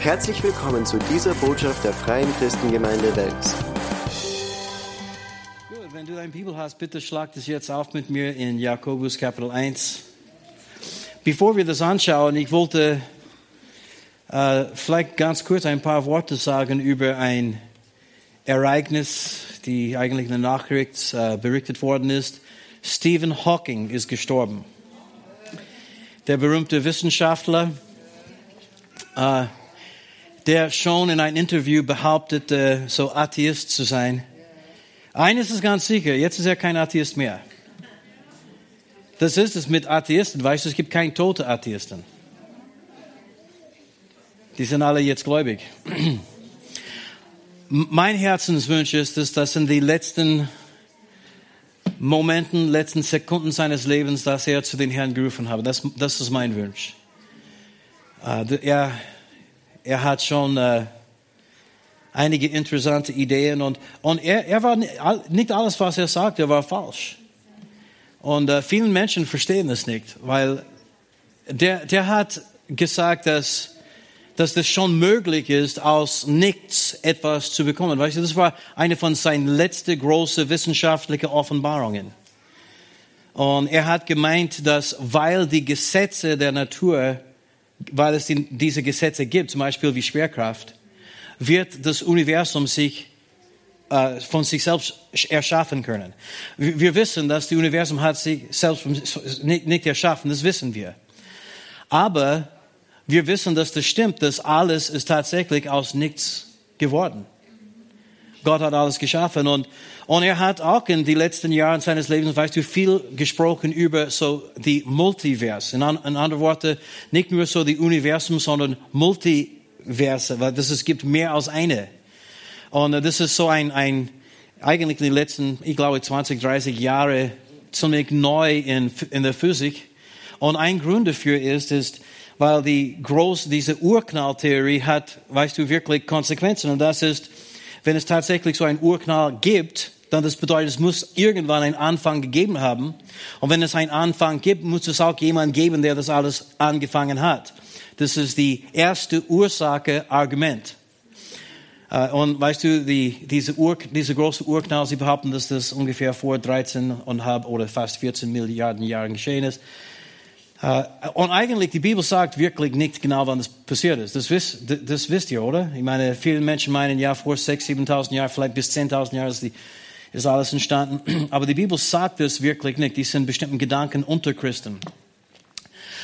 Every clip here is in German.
Herzlich willkommen zu dieser Botschaft der Freien Christengemeinde Wels. Gut, wenn du deine Bibel hast, bitte schlag das jetzt auf mit mir in Jakobus Kapitel 1. Bevor wir das anschauen, ich wollte äh, vielleicht ganz kurz ein paar Worte sagen über ein Ereignis, die eigentlich in der Nachricht äh, berichtet worden ist. Stephen Hawking ist gestorben. Der berühmte Wissenschaftler, äh, der schon in einem Interview behauptete, so Atheist zu sein. Eines ist ganz sicher, jetzt ist er kein Atheist mehr. Das ist es mit Atheisten, weißt du, es gibt keine tote Atheisten. Die sind alle jetzt gläubig. Mein Herzenswunsch ist es, dass in die letzten Momenten, letzten Sekunden seines Lebens, dass er zu den Herrn gerufen habe. Das, das ist mein Wunsch. Uh, er, er hat schon uh, einige interessante Ideen und, und er, er war nicht alles, was er sagte, war falsch. Und uh, vielen Menschen verstehen das nicht, weil der, der hat gesagt, dass dass das schon möglich ist, aus nichts etwas zu bekommen. Weißt du, das war eine von seinen letzten großen wissenschaftlichen Offenbarungen. Und er hat gemeint, dass weil die Gesetze der Natur, weil es die, diese Gesetze gibt, zum Beispiel wie Schwerkraft, wird das Universum sich äh, von sich selbst erschaffen können. Wir, wissen, dass das Universum hat sich selbst nicht erschaffen, das wissen wir. Aber wir wissen, dass das stimmt, dass alles ist tatsächlich aus nichts geworden. Gott hat alles geschaffen und, und er hat auch in den letzten Jahren seines Lebens, weißt du, viel gesprochen über so die Multiverse. In, in anderen Worten, nicht nur so die Universum, sondern Multiverse, weil das, es gibt mehr als eine. Und das ist so ein, ein, eigentlich den letzten, ich glaube, 20, 30 Jahre ziemlich neu in, in der Physik. Und ein Grund dafür ist, ist, weil die groß, diese Urknalltheorie hat, weißt du, wirklich Konsequenzen. Und das ist, wenn es tatsächlich so einen Urknall gibt, dann das bedeutet, es muss irgendwann einen Anfang gegeben haben. Und wenn es einen Anfang gibt, muss es auch jemand geben, der das alles angefangen hat. Das ist die erste Ursache Argument. Äh, und weißt du, die, diese, Ur, diese große Urknall, sie behaupten, dass das ungefähr vor 13,5 oder fast 14 Milliarden Jahren geschehen ist. Uh, und eigentlich, die Bibel sagt wirklich nicht genau, wann das passiert ist. Das, wisst, das wisst ihr, oder? Ich meine, viele Menschen meinen, ja, vor 6.000, 7.000 Jahren, vielleicht bis 10.000 Jahren ist, die, ist alles entstanden. Aber die Bibel sagt das wirklich nicht. Die sind bestimmten Gedanken unter Christen.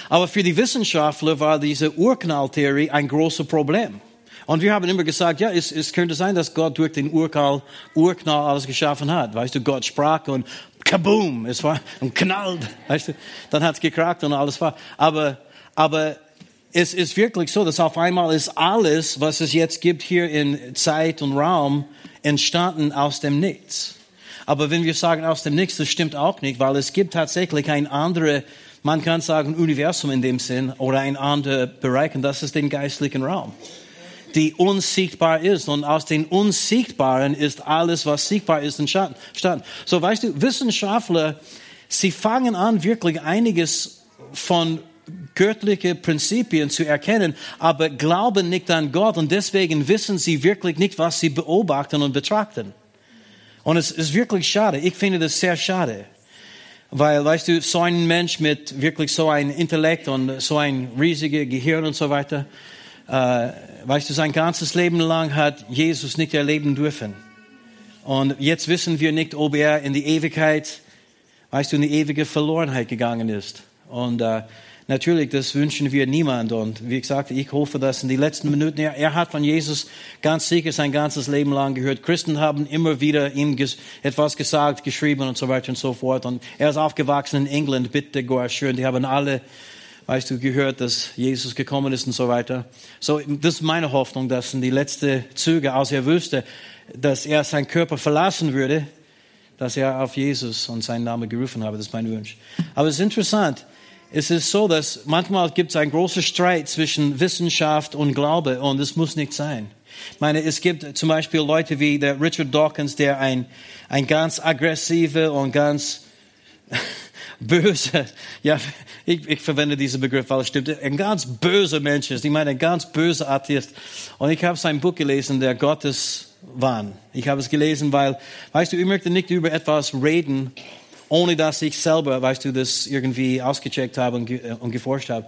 Aber für die Wissenschaftler war diese Urknalltheorie ein großes Problem. Und wir haben immer gesagt, ja, es, es könnte sein, dass Gott durch den Urknall, Urknall alles geschaffen hat. Weißt du, Gott sprach und kaboom, es war und knallt, weißt du, dann hat's gekrackt und alles war. Aber, aber es ist wirklich so, dass auf einmal ist alles, was es jetzt gibt hier in Zeit und Raum, entstanden aus dem Nichts. Aber wenn wir sagen aus dem Nichts, das stimmt auch nicht, weil es gibt tatsächlich ein anderes, man kann sagen Universum in dem Sinn oder ein anderer Bereich und das ist den geistlichen Raum die unsichtbar ist. Und aus den Unsichtbaren ist alles, was sichtbar ist, entstanden. So, weißt du, Wissenschaftler, sie fangen an, wirklich einiges von göttliche Prinzipien zu erkennen, aber glauben nicht an Gott und deswegen wissen sie wirklich nicht, was sie beobachten und betrachten. Und es ist wirklich schade. Ich finde das sehr schade. Weil, weißt du, so ein Mensch mit wirklich so ein Intellekt und so ein riesiges Gehirn und so weiter, weißt du, sein ganzes Leben lang hat Jesus nicht erleben dürfen. Und jetzt wissen wir nicht, ob er in die Ewigkeit, weißt du, in die ewige Verlorenheit gegangen ist. Und äh, natürlich, das wünschen wir niemand. Und wie gesagt, ich hoffe, dass in die letzten Minuten, er, er hat von Jesus ganz sicher sein ganzes Leben lang gehört. Christen haben immer wieder ihm ges etwas gesagt, geschrieben und so weiter und so fort. Und er ist aufgewachsen in England, bitte, Goa, schön. Die haben alle weißt du, gehört, dass Jesus gekommen ist und so weiter. So, das ist meine Hoffnung, dass in die letzten Züge, als er wüsste, dass er seinen Körper verlassen würde, dass er auf Jesus und seinen Namen gerufen habe. Das ist mein Wunsch. Aber es ist interessant. Es ist so, dass manchmal gibt es einen großen Streit zwischen Wissenschaft und Glaube und es muss nicht sein. Ich meine, es gibt zum Beispiel Leute wie der Richard Dawkins, der ein, ein ganz aggressiver und ganz böse, ja, ich, ich verwende diesen Begriff, weil es stimmt, ein ganz böser Mensch ist. Ich meine, ein ganz böser Atheist. Und ich habe sein Buch gelesen, der Gottes Wahn. Ich habe es gelesen, weil, weißt du, ich möchte nicht über etwas reden, ohne dass ich selber, weißt du, das irgendwie ausgecheckt habe und, äh, und geforscht habe.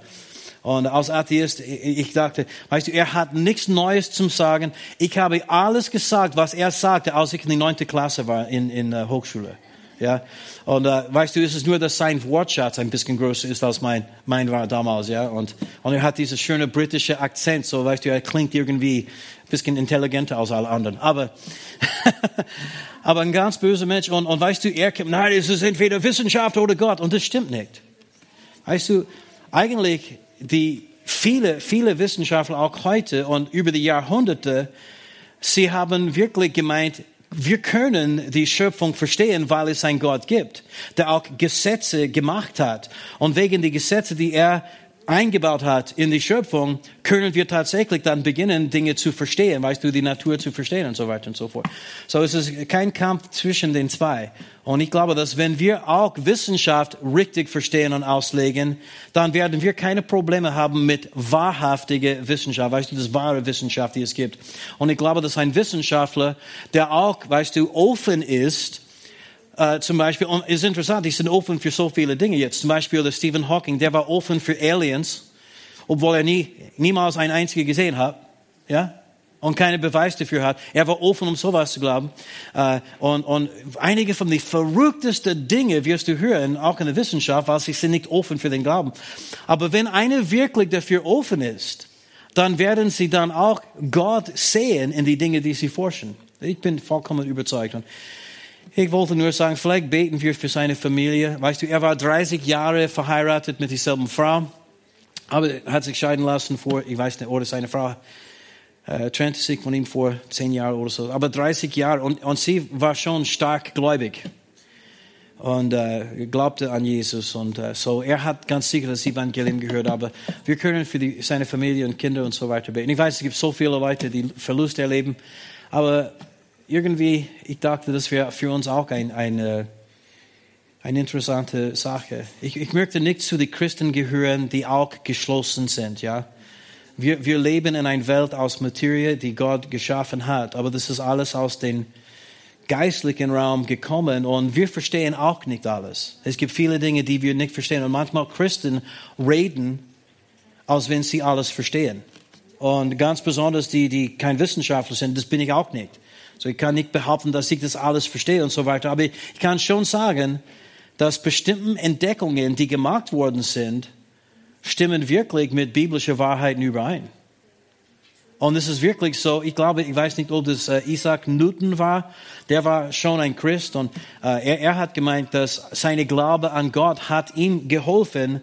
Und als Atheist, ich dachte, weißt du, er hat nichts Neues zum Sagen. Ich habe alles gesagt, was er sagte, als ich in die neunte Klasse war in, in der Hochschule. Ja, und äh, weißt du, es ist nur, dass sein Wortschatz ein bisschen größer ist als mein, mein war damals, ja. Und, und er hat dieses schöne britische Akzent, so weißt du, er klingt irgendwie ein bisschen intelligenter als alle anderen. Aber, aber ein ganz böser Mensch. Und, und weißt du, er kommt, nein, es ist entweder Wissenschaft oder Gott. Und das stimmt nicht. Weißt du, eigentlich die viele, viele Wissenschaftler auch heute und über die Jahrhunderte, sie haben wirklich gemeint, wir können die Schöpfung verstehen, weil es einen Gott gibt, der auch Gesetze gemacht hat. Und wegen der Gesetze, die er eingebaut hat in die Schöpfung, können wir tatsächlich dann beginnen, Dinge zu verstehen, weißt du, die Natur zu verstehen und so weiter und so fort. So es ist kein Kampf zwischen den zwei. Und ich glaube, dass wenn wir auch Wissenschaft richtig verstehen und auslegen, dann werden wir keine Probleme haben mit wahrhaftiger Wissenschaft, weißt du, das wahre Wissenschaft, die es gibt. Und ich glaube, dass ein Wissenschaftler, der auch, weißt du, offen ist, Uh, zum Beispiel, und ist interessant, die sind offen für so viele Dinge jetzt. Zum Beispiel der Stephen Hawking, der war offen für Aliens, obwohl er nie, niemals ein einziger gesehen hat. Ja? Und keine Beweis dafür hat. Er war offen, um sowas zu glauben. Uh, und, und einige von den verrücktesten Dinge wirst du hören, auch in der Wissenschaft, weil sie sind nicht offen für den Glauben. Aber wenn einer wirklich dafür offen ist, dann werden sie dann auch Gott sehen in die Dinge, die sie forschen. Ich bin vollkommen überzeugt. Und ich wollte nur sagen, vielleicht beten wir für seine Familie. Weißt du, er war 30 Jahre verheiratet mit derselben Frau, aber hat sich scheiden lassen vor, ich weiß nicht, oder seine Frau äh, trennte sich von ihm vor 10 Jahren oder so. Aber 30 Jahre und, und sie war schon stark gläubig und äh, glaubte an Jesus und äh, so. Er hat ganz sicher das Evangelium gehört, aber wir können für die, seine Familie und Kinder und so weiter beten. Ich weiß, es gibt so viele Leute, die Verlust erleben, aber irgendwie, ich dachte, das wäre für uns auch ein, eine, eine interessante Sache. Ich, ich möchte nicht zu den Christen gehören, die auch geschlossen sind, ja. Wir, wir leben in einer Welt aus Materie, die Gott geschaffen hat, aber das ist alles aus dem geistlichen Raum gekommen und wir verstehen auch nicht alles. Es gibt viele Dinge, die wir nicht verstehen und manchmal Christen reden, als wenn sie alles verstehen. Und ganz besonders die, die kein Wissenschaftler sind, das bin ich auch nicht. So, ich kann nicht behaupten, dass ich das alles verstehe und so weiter, aber ich kann schon sagen, dass bestimmte Entdeckungen, die gemacht worden sind, stimmen wirklich mit biblischen Wahrheiten überein. Und es ist wirklich so, ich glaube, ich weiß nicht, ob das äh, Isaac Newton war, der war schon ein Christ und äh, er, er, hat gemeint, dass seine Glaube an Gott hat ihm geholfen,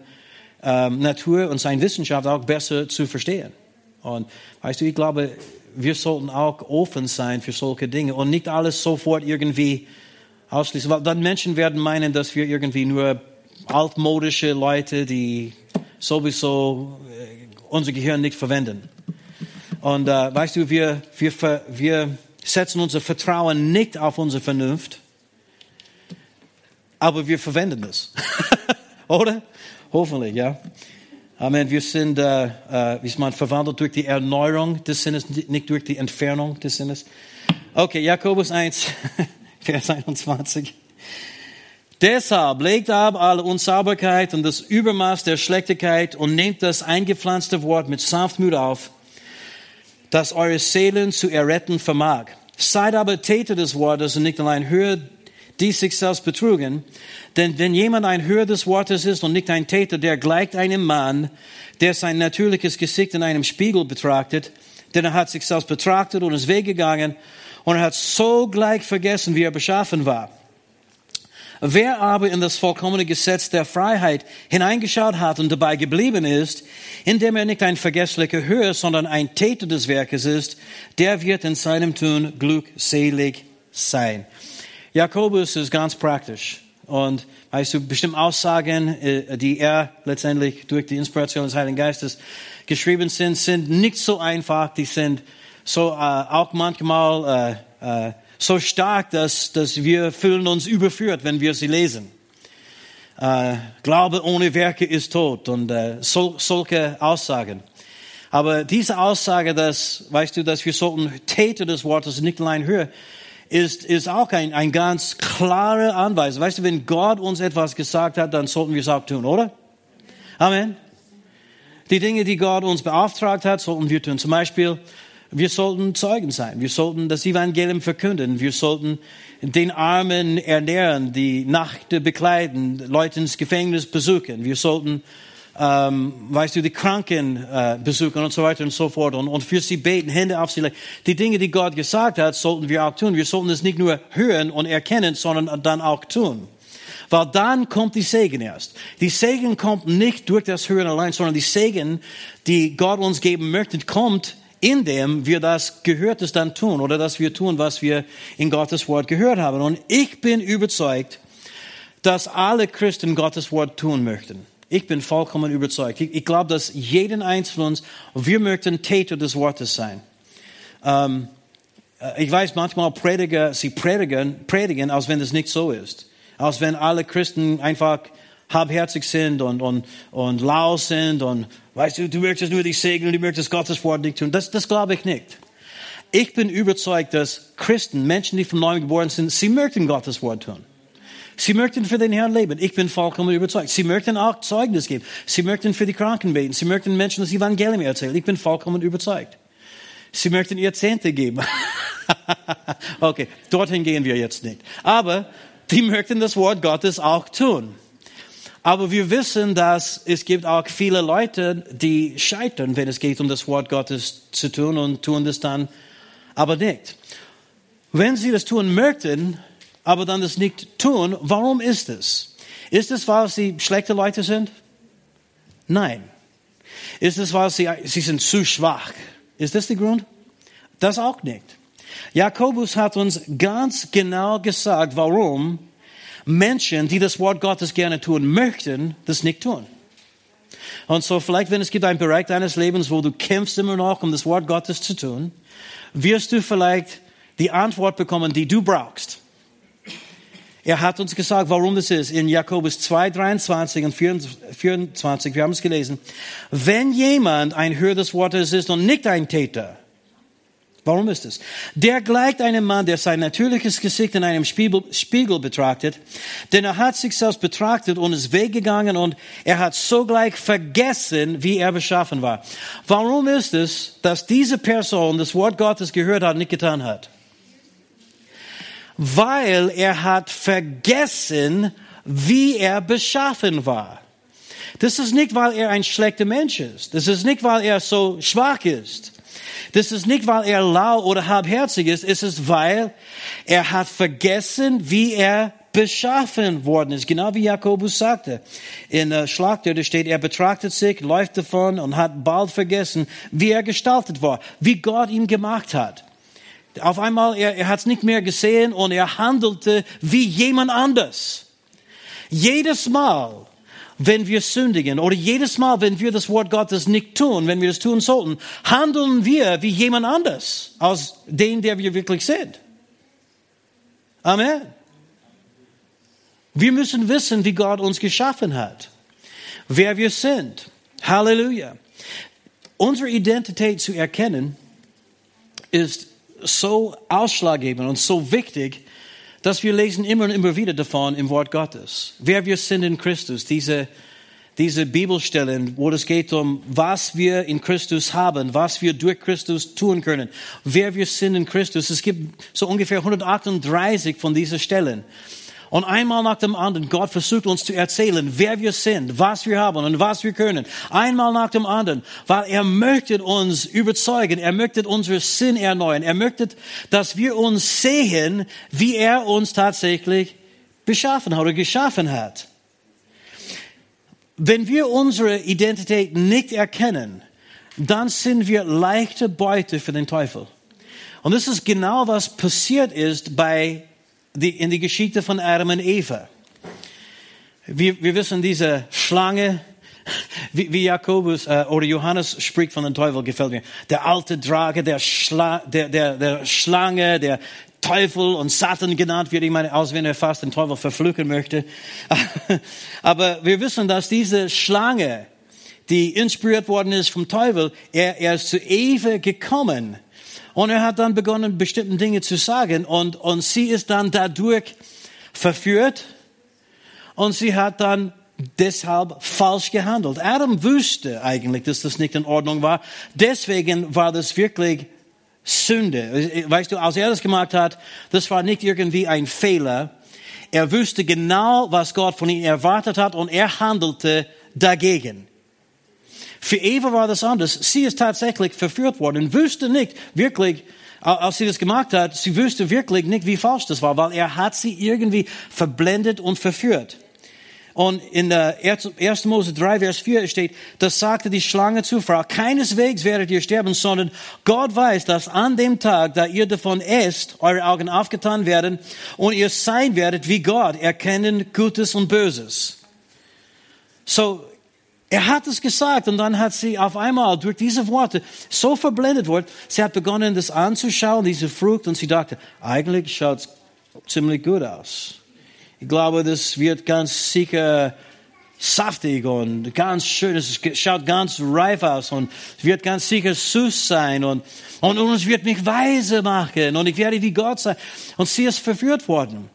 ähm, Natur und seine Wissenschaft auch besser zu verstehen. Und weißt du, ich glaube, wir sollten auch offen sein für solche Dinge und nicht alles sofort irgendwie ausschließen, weil dann Menschen werden meinen, dass wir irgendwie nur altmodische Leute, die sowieso äh, unser Gehirn nicht verwenden. Und äh, weißt du, wir, wir, wir setzen unser Vertrauen nicht auf unsere Vernunft, aber wir verwenden es. Oder? Hoffentlich, ja. Amen. Wir sind, äh, äh, wie man verwandelt durch die Erneuerung des Sinnes, nicht durch die Entfernung des Sinnes. Okay, Jakobus 1, Vers 21. Deshalb legt ab alle Unsauberkeit und das Übermaß der Schlechtigkeit und nehmt das eingepflanzte Wort mit Sanftmut auf, das eure Seelen zu erretten vermag. Seid aber Täter des Wortes und nicht allein Hörer, die sich selbst betrugen. Denn wenn jemand ein Hörer des Wortes ist und nicht ein Täter, der gleicht einem Mann, der sein natürliches Gesicht in einem Spiegel betrachtet, denn er hat sich selbst betrachtet und ist weggegangen und er hat so gleich vergessen, wie er beschaffen war. Wer aber in das vollkommene Gesetz der Freiheit hineingeschaut hat und dabei geblieben ist, indem er nicht ein vergesslicher Hörer, sondern ein Täter des Werkes ist, der wird in seinem Tun glückselig sein. Jakobus ist ganz praktisch. Und weißt du, bestimmte Aussagen, äh, die er letztendlich durch die Inspiration des Heiligen Geistes geschrieben sind, sind nicht so einfach. Die sind so äh, auch manchmal äh, äh, so stark, dass, dass wir fühlen uns überführt, wenn wir sie lesen. äh, Glaube ohne Werke ist tot und äh, sol solche Aussagen. Aber diese Aussage, dass, weißt du, dass wir sollten Täter des Wortes nicht allein hören, ist, ist auch ein, ein ganz klare Anweisung. Weißt du, wenn Gott uns etwas gesagt hat, dann sollten wir es auch tun, oder? Amen. Die Dinge, die Gott uns beauftragt hat, sollten wir tun. Zum Beispiel, wir sollten Zeugen sein. Wir sollten das Evangelium verkünden. Wir sollten den Armen ernähren, die Nacht bekleiden, Leute ins Gefängnis besuchen. Wir sollten, ähm, weißt du, die Kranken äh, besuchen und so weiter und so fort und, und für sie beten, Hände auf sie legen. Die Dinge, die Gott gesagt hat, sollten wir auch tun. Wir sollten es nicht nur hören und erkennen, sondern dann auch tun. Weil dann kommt die Segen erst. Die Segen kommt nicht durch das Hören allein, sondern die Segen, die Gott uns geben möchte, kommt indem wir das Gehörtes dann tun oder dass wir tun, was wir in Gottes Wort gehört haben. Und ich bin überzeugt, dass alle Christen Gottes Wort tun möchten. Ich bin vollkommen überzeugt. Ich, ich glaube, dass jeden Einzelnen uns, wir möchten Täter des Wortes sein. Ähm, äh, ich weiß manchmal Prediger, sie predigen, predigen, als wenn es nicht so ist. Als wenn alle Christen einfach halbherzig sind und, und, und lau sind und weißt du, du möchtest nur dich segnen, du möchtest Gottes Wort nicht tun. Das, das glaube ich nicht. Ich bin überzeugt, dass Christen, Menschen, die von neuem geboren sind, sie möchten Gottes Wort tun. Sie möchten für den Herrn leben. Ich bin vollkommen überzeugt. Sie möchten auch Zeugnis geben. Sie möchten für die Kranken beten. Sie möchten Menschen das Evangelium erzählen. Ich bin vollkommen überzeugt. Sie möchten ihr Zehnte geben. okay, dorthin gehen wir jetzt nicht. Aber die möchten das Wort Gottes auch tun. Aber wir wissen, dass es gibt auch viele Leute, die scheitern, wenn es geht um das Wort Gottes zu tun und tun das dann aber nicht. Wenn sie das tun möchten, aber dann das nicht tun, warum ist es? Ist es, weil sie schlechte Leute sind? Nein. Ist es, weil sie, sie sind zu schwach? Ist das der Grund? Das auch nicht. Jakobus hat uns ganz genau gesagt, warum Menschen, die das Wort Gottes gerne tun möchten, das nicht tun. Und so vielleicht, wenn es gibt einen Bereich deines Lebens, wo du kämpfst immer noch, um das Wort Gottes zu tun, wirst du vielleicht die Antwort bekommen, die du brauchst. Er hat uns gesagt, warum das ist. In Jakobus 2, 23 und 24, wir haben es gelesen. Wenn jemand ein Hörer des Wortes ist und nicht ein Täter, Warum ist es? Der gleicht einem Mann, der sein natürliches Gesicht in einem Spiegel, Spiegel betrachtet, denn er hat sich selbst betrachtet und ist weggegangen und er hat sogleich vergessen, wie er beschaffen war. Warum ist es, dass diese Person das Wort Gottes gehört hat und nicht getan hat? Weil er hat vergessen, wie er beschaffen war. Das ist nicht, weil er ein schlechter Mensch ist. Das ist nicht, weil er so schwach ist. Das ist nicht, weil er lau oder halbherzig ist, es ist, weil er hat vergessen, wie er beschaffen worden ist. Genau wie Jakobus sagte. In der Schlachter, steht, er betrachtet sich, läuft davon und hat bald vergessen, wie er gestaltet war, wie Gott ihn gemacht hat. Auf einmal, er, er hat es nicht mehr gesehen und er handelte wie jemand anders. Jedes Mal, wenn wir sündigen oder jedes Mal, wenn wir das Wort Gottes nicht tun, wenn wir das tun sollten, handeln wir wie jemand anders als den, der wir wirklich sind. Amen. Wir müssen wissen, wie Gott uns geschaffen hat, wer wir sind. Halleluja. Unsere Identität zu erkennen ist so ausschlaggebend und so wichtig, dass wir lesen immer und immer wieder davon im Wort Gottes. Wer wir sind in Christus, diese, diese Bibelstellen, wo es geht um, was wir in Christus haben, was wir durch Christus tun können, wer wir sind in Christus. Es gibt so ungefähr 138 von diesen Stellen. Und einmal nach dem anderen, Gott versucht uns zu erzählen, wer wir sind, was wir haben und was wir können. Einmal nach dem anderen, weil er möchte uns überzeugen, er möchte unseren Sinn erneuern, er möchte, dass wir uns sehen, wie er uns tatsächlich beschaffen hat oder geschaffen hat. Wenn wir unsere Identität nicht erkennen, dann sind wir leichte Beute für den Teufel. Und das ist genau, was passiert ist bei die, in die Geschichte von Adam und Eva. Wir, wir wissen, diese Schlange, wie, wie Jakobus äh, oder Johannes spricht von dem Teufel, gefällt mir. Der alte Drage, der, Schla, der, der, der Schlange, der Teufel und Satan genannt wird. Ich meine, als wenn er fast den Teufel verfluchen möchte. Aber wir wissen, dass diese Schlange, die inspiriert worden ist vom Teufel, er, er ist zu Eva gekommen. Und er hat dann begonnen, bestimmte Dinge zu sagen. Und, und sie ist dann dadurch verführt. Und sie hat dann deshalb falsch gehandelt. Adam wusste eigentlich, dass das nicht in Ordnung war. Deswegen war das wirklich Sünde. Weißt du, als er das gemacht hat, das war nicht irgendwie ein Fehler. Er wusste genau, was Gott von ihm erwartet hat und er handelte dagegen. Für Eva war das anders. Sie ist tatsächlich verführt worden und wusste nicht wirklich, als sie das gemacht hat, sie wusste wirklich nicht, wie falsch das war, weil er hat sie irgendwie verblendet und verführt. Und in der 1. Mose 3, Vers 4 steht, das sagte die Schlange zur Frau, keineswegs werdet ihr sterben, sondern Gott weiß, dass an dem Tag, da ihr davon esst, eure Augen aufgetan werden und ihr sein werdet wie Gott, erkennen Gutes und Böses. So, er hat es gesagt und dann hat sie auf einmal durch diese Worte so verblendet worden, sie hat begonnen, das anzuschauen, diese Frucht, und sie dachte, eigentlich schaut es ziemlich gut aus. Ich glaube, das wird ganz sicher saftig und ganz schön. Es schaut ganz reif aus und wird ganz sicher süß sein und, und, und es wird mich weise machen und ich werde wie Gott sein. Und sie ist verführt worden.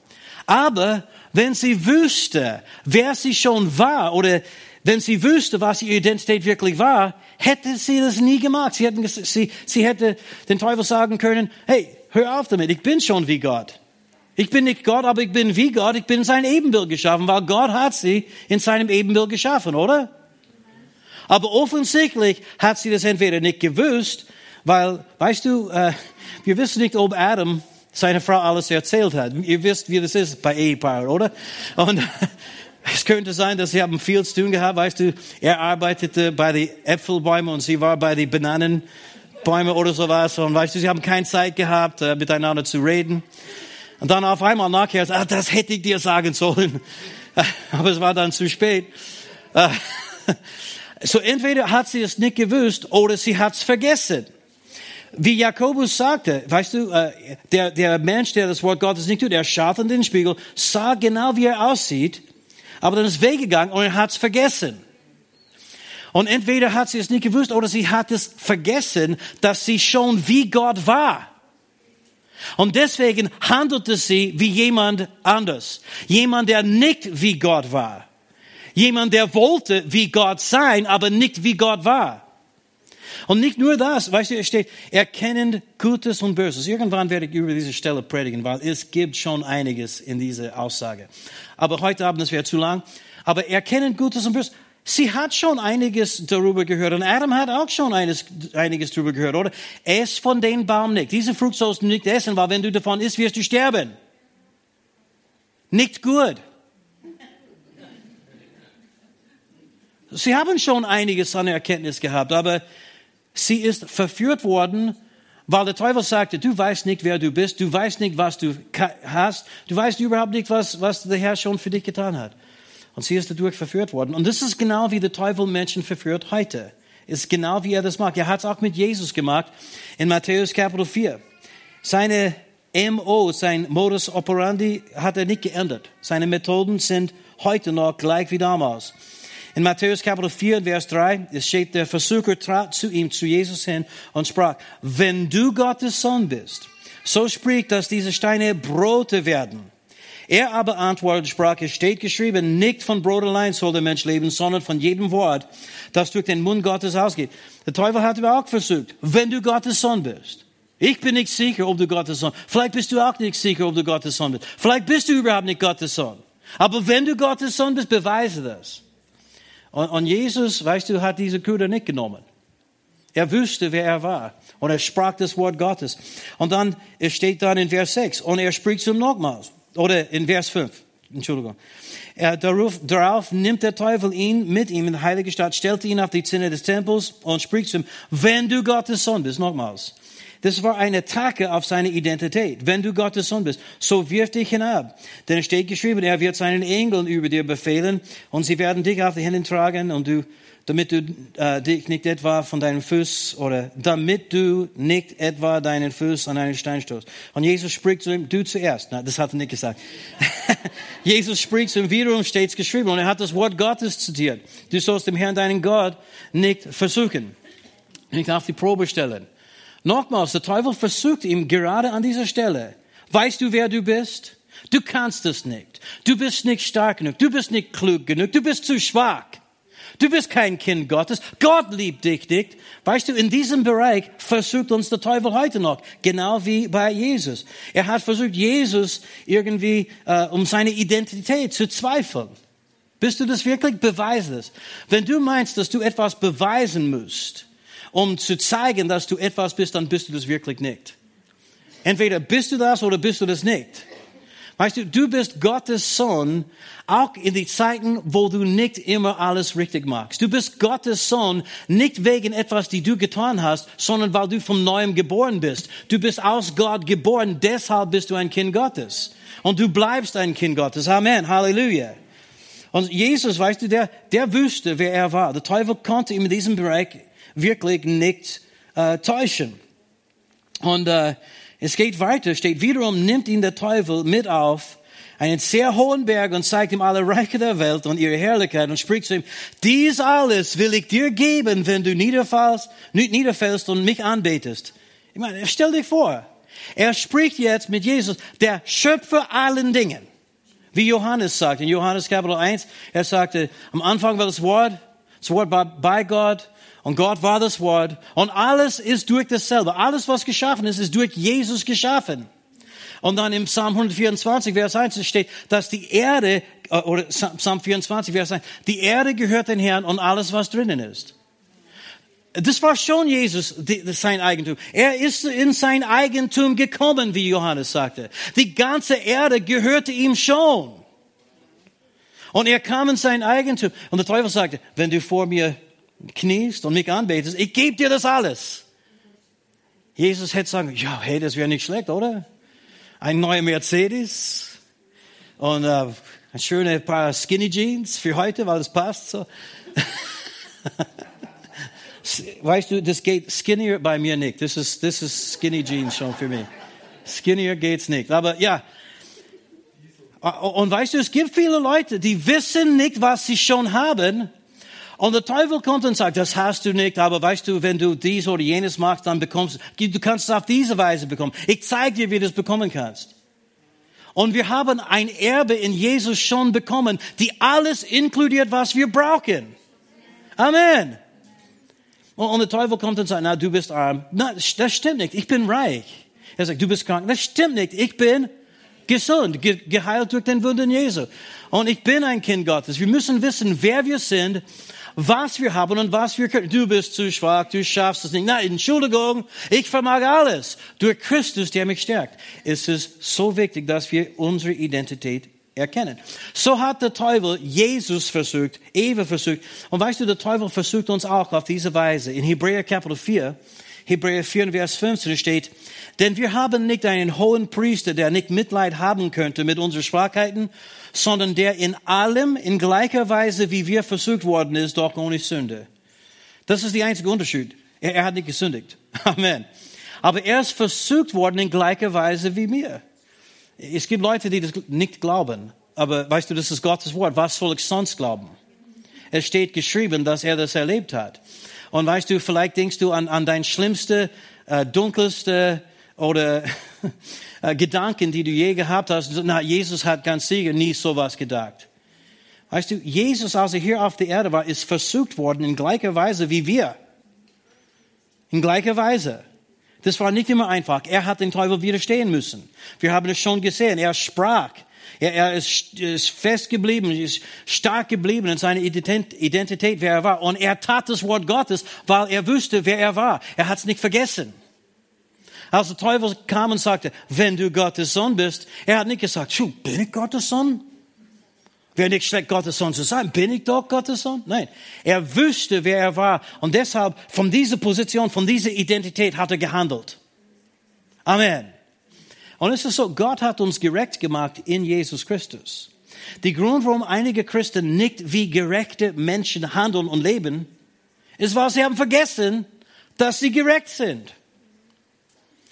Aber wenn sie wüsste, wer sie schon war oder wenn sie wüsste, was ihre Identität wirklich war, hätte sie das nie gemacht. Sie, hätten, sie, sie hätte den Teufel sagen können, hey, hör auf damit, ich bin schon wie Gott. Ich bin nicht Gott, aber ich bin wie Gott. Ich bin in sein Ebenbild geschaffen, weil Gott hat sie in seinem Ebenbild geschaffen, oder? Aber offensichtlich hat sie das entweder nicht gewusst, weil, weißt du, äh, wir wissen nicht, ob Adam seine Frau alles erzählt hat. Ihr wisst, wie das ist bei Ehepaaren, oder? Und es könnte sein, dass sie haben viel zu tun gehabt. Weißt du, er arbeitete bei den Äpfelbäumen und sie war bei den Bananenbäumen oder sowas. Und weißt du, sie haben keine Zeit gehabt, äh, miteinander zu reden. Und dann auf einmal nachher, ah, das hätte ich dir sagen sollen. Aber es war dann zu spät. Äh, so entweder hat sie es nicht gewusst oder sie hat es vergessen. Wie Jakobus sagte, weißt du, äh, der, der Mensch, der das Wort Gottes nicht tut, der schaut in den Spiegel, sah genau, wie er aussieht, aber dann ist weggegangen und er hat es vergessen. Und entweder hat sie es nicht gewusst oder sie hat es vergessen, dass sie schon wie Gott war. Und deswegen handelte sie wie jemand anders. Jemand, der nicht wie Gott war. Jemand, der wollte wie Gott sein, aber nicht wie Gott war. Und nicht nur das, weißt du, es steht, erkennend Gutes und Böses. Irgendwann werde ich über diese Stelle predigen, weil es gibt schon einiges in dieser Aussage. Aber heute Abend, das wäre zu lang. Aber erkennend Gutes und Böses. Sie hat schon einiges darüber gehört und Adam hat auch schon eines, einiges darüber gehört, oder? Ess von den Baum nicht. Diese Frucht sollst du nicht essen, weil wenn du davon isst, wirst du sterben. Nicht gut. Sie haben schon einiges an Erkenntnis gehabt, aber sie ist verführt worden, weil der Teufel sagte, du weißt nicht, wer du bist, du weißt nicht, was du hast, du weißt überhaupt nicht, was, was der Herr schon für dich getan hat. Und sie ist dadurch verführt worden. Und das ist genau wie der Teufel Menschen verführt heute. Ist genau wie er das macht. Er hat es auch mit Jesus gemacht in Matthäus Kapitel 4. Seine MO, sein Modus operandi hat er nicht geändert. Seine Methoden sind heute noch gleich wie damals. In Matthäus Kapitel 4, Vers 3, es steht, der Versucher trat zu ihm, zu Jesus hin und sprach, wenn du Gottes Sohn bist, so sprich, dass diese Steine Brote werden. Er aber antwortete, sprach, es steht geschrieben, nicht von Brot allein soll der Mensch leben, sondern von jedem Wort, das durch den Mund Gottes ausgeht. Der Teufel hat aber auch versucht, wenn du Gottes Sohn bist. Ich bin nicht sicher, ob du Gottes Sohn bist. Vielleicht bist du auch nicht sicher, ob du Gottes Sohn bist. Vielleicht bist du überhaupt nicht Gottes Sohn. Aber wenn du Gottes Sohn bist, beweise das. Und, und Jesus, weißt du, hat diese Köder nicht genommen. Er wusste, wer er war. Und er sprach das Wort Gottes. Und dann, es steht dann in Vers 6, und er spricht zum nochmals. Oder in Vers 5, Entschuldigung. Er, darauf, darauf nimmt der Teufel ihn mit ihm in die heilige Stadt, stellt ihn auf die Zinne des Tempels und spricht zu ihm, wenn du Gottes Sohn bist, nochmals, Das war eine Attacke auf seine Identität. Wenn du Gottes Sohn bist, so wirf dich hinab. Denn es steht geschrieben, er wird seinen Engeln über dir befehlen und sie werden dich auf die Hände tragen und du, damit du äh, dich nicht etwa von deinem Fuß oder damit du nicht etwa deinen Fuß an einen Stein stoßt. Und Jesus spricht zu ihm, du zuerst. Na, das hat er nicht gesagt. Jesus spricht zu ihm, wiederum steht es geschrieben und er hat das Wort Gottes zitiert. Du sollst dem Herrn deinen Gott nicht versuchen, nicht auf die Probe stellen. Nochmals, der Teufel versucht ihm gerade an dieser Stelle. Weißt du, wer du bist? Du kannst es nicht. Du bist nicht stark genug. Du bist nicht klug genug. Du bist zu schwach. Du bist kein Kind Gottes. Gott liebt dich nicht. Weißt du, in diesem Bereich versucht uns der Teufel heute noch, genau wie bei Jesus. Er hat versucht, Jesus irgendwie äh, um seine Identität zu zweifeln. Bist du das wirklich? Beweise es. Wenn du meinst, dass du etwas beweisen musst, um zu zeigen, dass du etwas bist, dann bist du das wirklich nicht. Entweder bist du das oder bist du das nicht. Weißt du, du bist Gottes Sohn, auch in die Zeiten, wo du nicht immer alles richtig machst. Du bist Gottes Sohn, nicht wegen etwas, die du getan hast, sondern weil du vom Neuem geboren bist. Du bist aus Gott geboren, deshalb bist du ein Kind Gottes. Und du bleibst ein Kind Gottes. Amen. Halleluja. Und Jesus, weißt du, der, der wusste, wer er war. Der Teufel konnte ihm in diesem Bereich wirklich nicht äh, täuschen. Und äh, es geht weiter, steht, wiederum nimmt ihn der Teufel mit auf einen sehr hohen Berg und zeigt ihm alle Reiche der Welt und ihre Herrlichkeit und spricht zu ihm, dies alles will ich dir geben, wenn du niederfällst, niederfällst und mich anbetest. Ich meine, stell dich vor, er spricht jetzt mit Jesus, der Schöpfer allen Dingen. Wie Johannes sagt, in Johannes Kapitel 1, er sagte, am Anfang war das Wort, das Wort bei Gott, und Gott war das Wort. Und alles ist durch dasselbe. Alles, was geschaffen ist, ist durch Jesus geschaffen. Und dann im Psalm 124, Vers 1 steht, dass die Erde, äh, oder Psalm 24, Vers 1, die Erde gehört den Herrn und alles, was drinnen ist. Das war schon Jesus, sein Eigentum. Er ist in sein Eigentum gekommen, wie Johannes sagte. Die ganze Erde gehörte ihm schon. Und er kam in sein Eigentum. Und der Teufel sagte, wenn du vor mir kniest und mich anbetest, ich gebe dir das alles. Jesus hätte sagen, ja, hey, das wäre nicht schlecht, oder? Ein neuer Mercedes und äh, ein schöne paar Skinny Jeans für heute, weil das passt so. weißt du, das geht skinnier bei mir nicht. Das ist, das ist Skinny Jeans schon für mich. Skinnier geht's nicht. Aber ja. Und weißt du, es gibt viele Leute, die wissen nicht, was sie schon haben und der Teufel kommt und sagt, das hast du nicht, aber weißt du, wenn du dies oder jenes machst, dann bekommst du, kannst es auf diese Weise bekommen. Ich zeige dir, wie du es bekommen kannst. Und wir haben ein Erbe in Jesus schon bekommen, die alles inkludiert, was wir brauchen. Amen. Und, der Teufel kommt und sagt, na, du bist arm. Na, das stimmt nicht. Ich bin reich. Er sagt, du bist krank. Das stimmt nicht. Ich bin gesund, ge geheilt durch den Wunden Jesu. Und ich bin ein Kind Gottes. Wir müssen wissen, wer wir sind was wir haben und was wir können. Du bist zu schwach, du schaffst es nicht. Nein, Entschuldigung, ich vermag alles. Durch Christus, der mich stärkt. Es ist so wichtig, dass wir unsere Identität erkennen. So hat der Teufel Jesus versucht, Eva versucht. Und weißt du, der Teufel versucht uns auch auf diese Weise. In Hebräer Kapitel 4, Hebräer 4, Vers 15 steht, denn wir haben nicht einen hohen Priester, der nicht Mitleid haben könnte mit unseren Schwachheiten, sondern der in allem in gleicher Weise, wie wir versucht worden ist, doch ohne Sünde. Das ist der einzige Unterschied. Er, er hat nicht gesündigt. Amen. Aber er ist versucht worden in gleicher Weise wie mir. Es gibt Leute, die das nicht glauben. Aber weißt du, das ist Gottes Wort. Was soll ich sonst glauben? Es steht geschrieben, dass er das erlebt hat. Und weißt du, vielleicht denkst du an, an dein schlimmste, äh, dunkelste oder äh, Gedanken, die du je gehabt hast. Na, Jesus hat ganz sicher nie sowas gedacht. Weißt du, Jesus, als er hier auf der Erde war, ist versucht worden in gleicher Weise wie wir. In gleicher Weise. Das war nicht immer einfach. Er hat den Teufel widerstehen müssen. Wir haben es schon gesehen. Er sprach. Er, er ist, ist fest geblieben, ist stark geblieben in seiner Identität, wer er war. Und er tat das Wort Gottes, weil er wusste, wer er war. Er hat es nicht vergessen. Als der Teufel kam und sagte, wenn du Gottes Sohn bist, er hat nicht gesagt, Schuh, bin ich Gottes Sohn? Wäre nicht schlecht, Gottes Sohn zu sein. Bin ich doch Gottes Sohn? Nein. Er wüsste, wer er war. Und deshalb, von dieser Position, von dieser Identität hat er gehandelt. Amen. Und es ist so, Gott hat uns gerecht gemacht in Jesus Christus. Die Grund, warum einige Christen nicht wie gerechte Menschen handeln und leben, ist, weil sie haben vergessen, dass sie gerecht sind.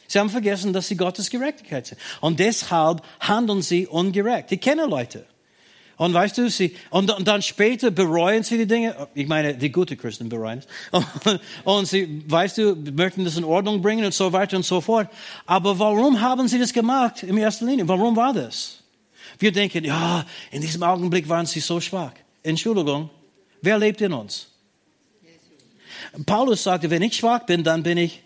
Sie haben vergessen, dass sie Gottes Gerechtigkeit sind. Und deshalb handeln sie ungerecht. Ich kenne Leute. Und weißt du, sie, und, und dann später bereuen sie die Dinge. Ich meine, die guten Christen bereuen es. Und, sie, weißt du, möchten das in Ordnung bringen und so weiter und so fort. Aber warum haben sie das gemacht in erster Linie? Warum war das? Wir denken, ja, in diesem Augenblick waren sie so schwach. Entschuldigung, wer lebt in uns? Paulus sagte, wenn ich schwach bin, dann bin ich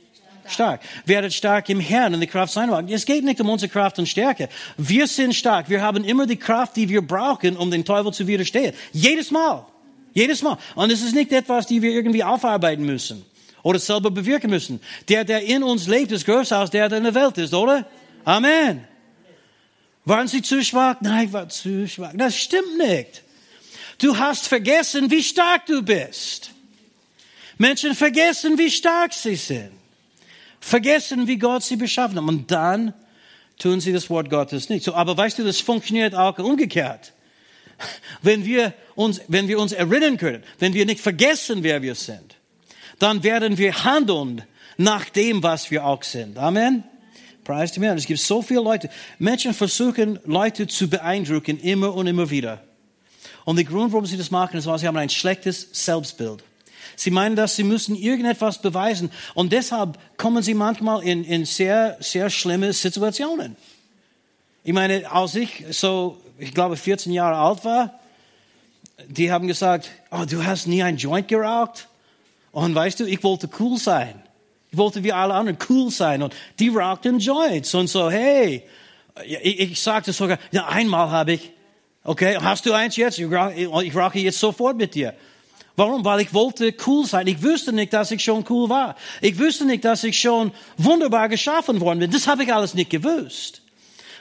stark. Werdet stark im Herrn und die Kraft seiner Es geht nicht um unsere Kraft und Stärke. Wir sind stark. Wir haben immer die Kraft, die wir brauchen, um den Teufel zu widerstehen. Jedes Mal. Jedes Mal. Und es ist nicht etwas, die wir irgendwie aufarbeiten müssen oder selber bewirken müssen. Der, der in uns lebt, ist größer als der, der in der Welt ist, oder? Amen. Waren Sie zu schwach? Nein, ich war zu schwach. Das stimmt nicht. Du hast vergessen, wie stark du bist. Menschen vergessen, wie stark sie sind. Vergessen, wie Gott sie beschaffen hat. Und dann tun sie das Wort Gottes nicht. So, aber weißt du, das funktioniert auch umgekehrt. Wenn wir uns, wenn wir uns erinnern können, wenn wir nicht vergessen, wer wir sind, dann werden wir handeln nach dem, was wir auch sind. Amen. Preis dem Herrn. Es gibt so viele Leute. Menschen versuchen, Leute zu beeindrucken, immer und immer wieder. Und der Grund, warum sie das machen, ist, weil sie haben ein schlechtes Selbstbild. Sie meinen, dass sie müssen irgendetwas beweisen. Und deshalb kommen sie manchmal in, in sehr, sehr schlimme Situationen. Ich meine, als ich so, ich glaube, 14 Jahre alt war, die haben gesagt, oh, du hast nie ein Joint geraucht. Und weißt du, ich wollte cool sein. Ich wollte wie alle anderen cool sein und die rauchten Joints und so, hey, ich, ich sagte sogar, ja, einmal habe ich, okay, hast du eins jetzt? Ich rauche, ich rauche jetzt sofort mit dir. Warum? Weil ich wollte cool sein. Ich wusste nicht, dass ich schon cool war. Ich wusste nicht, dass ich schon wunderbar geschaffen worden bin. Das habe ich alles nicht gewusst.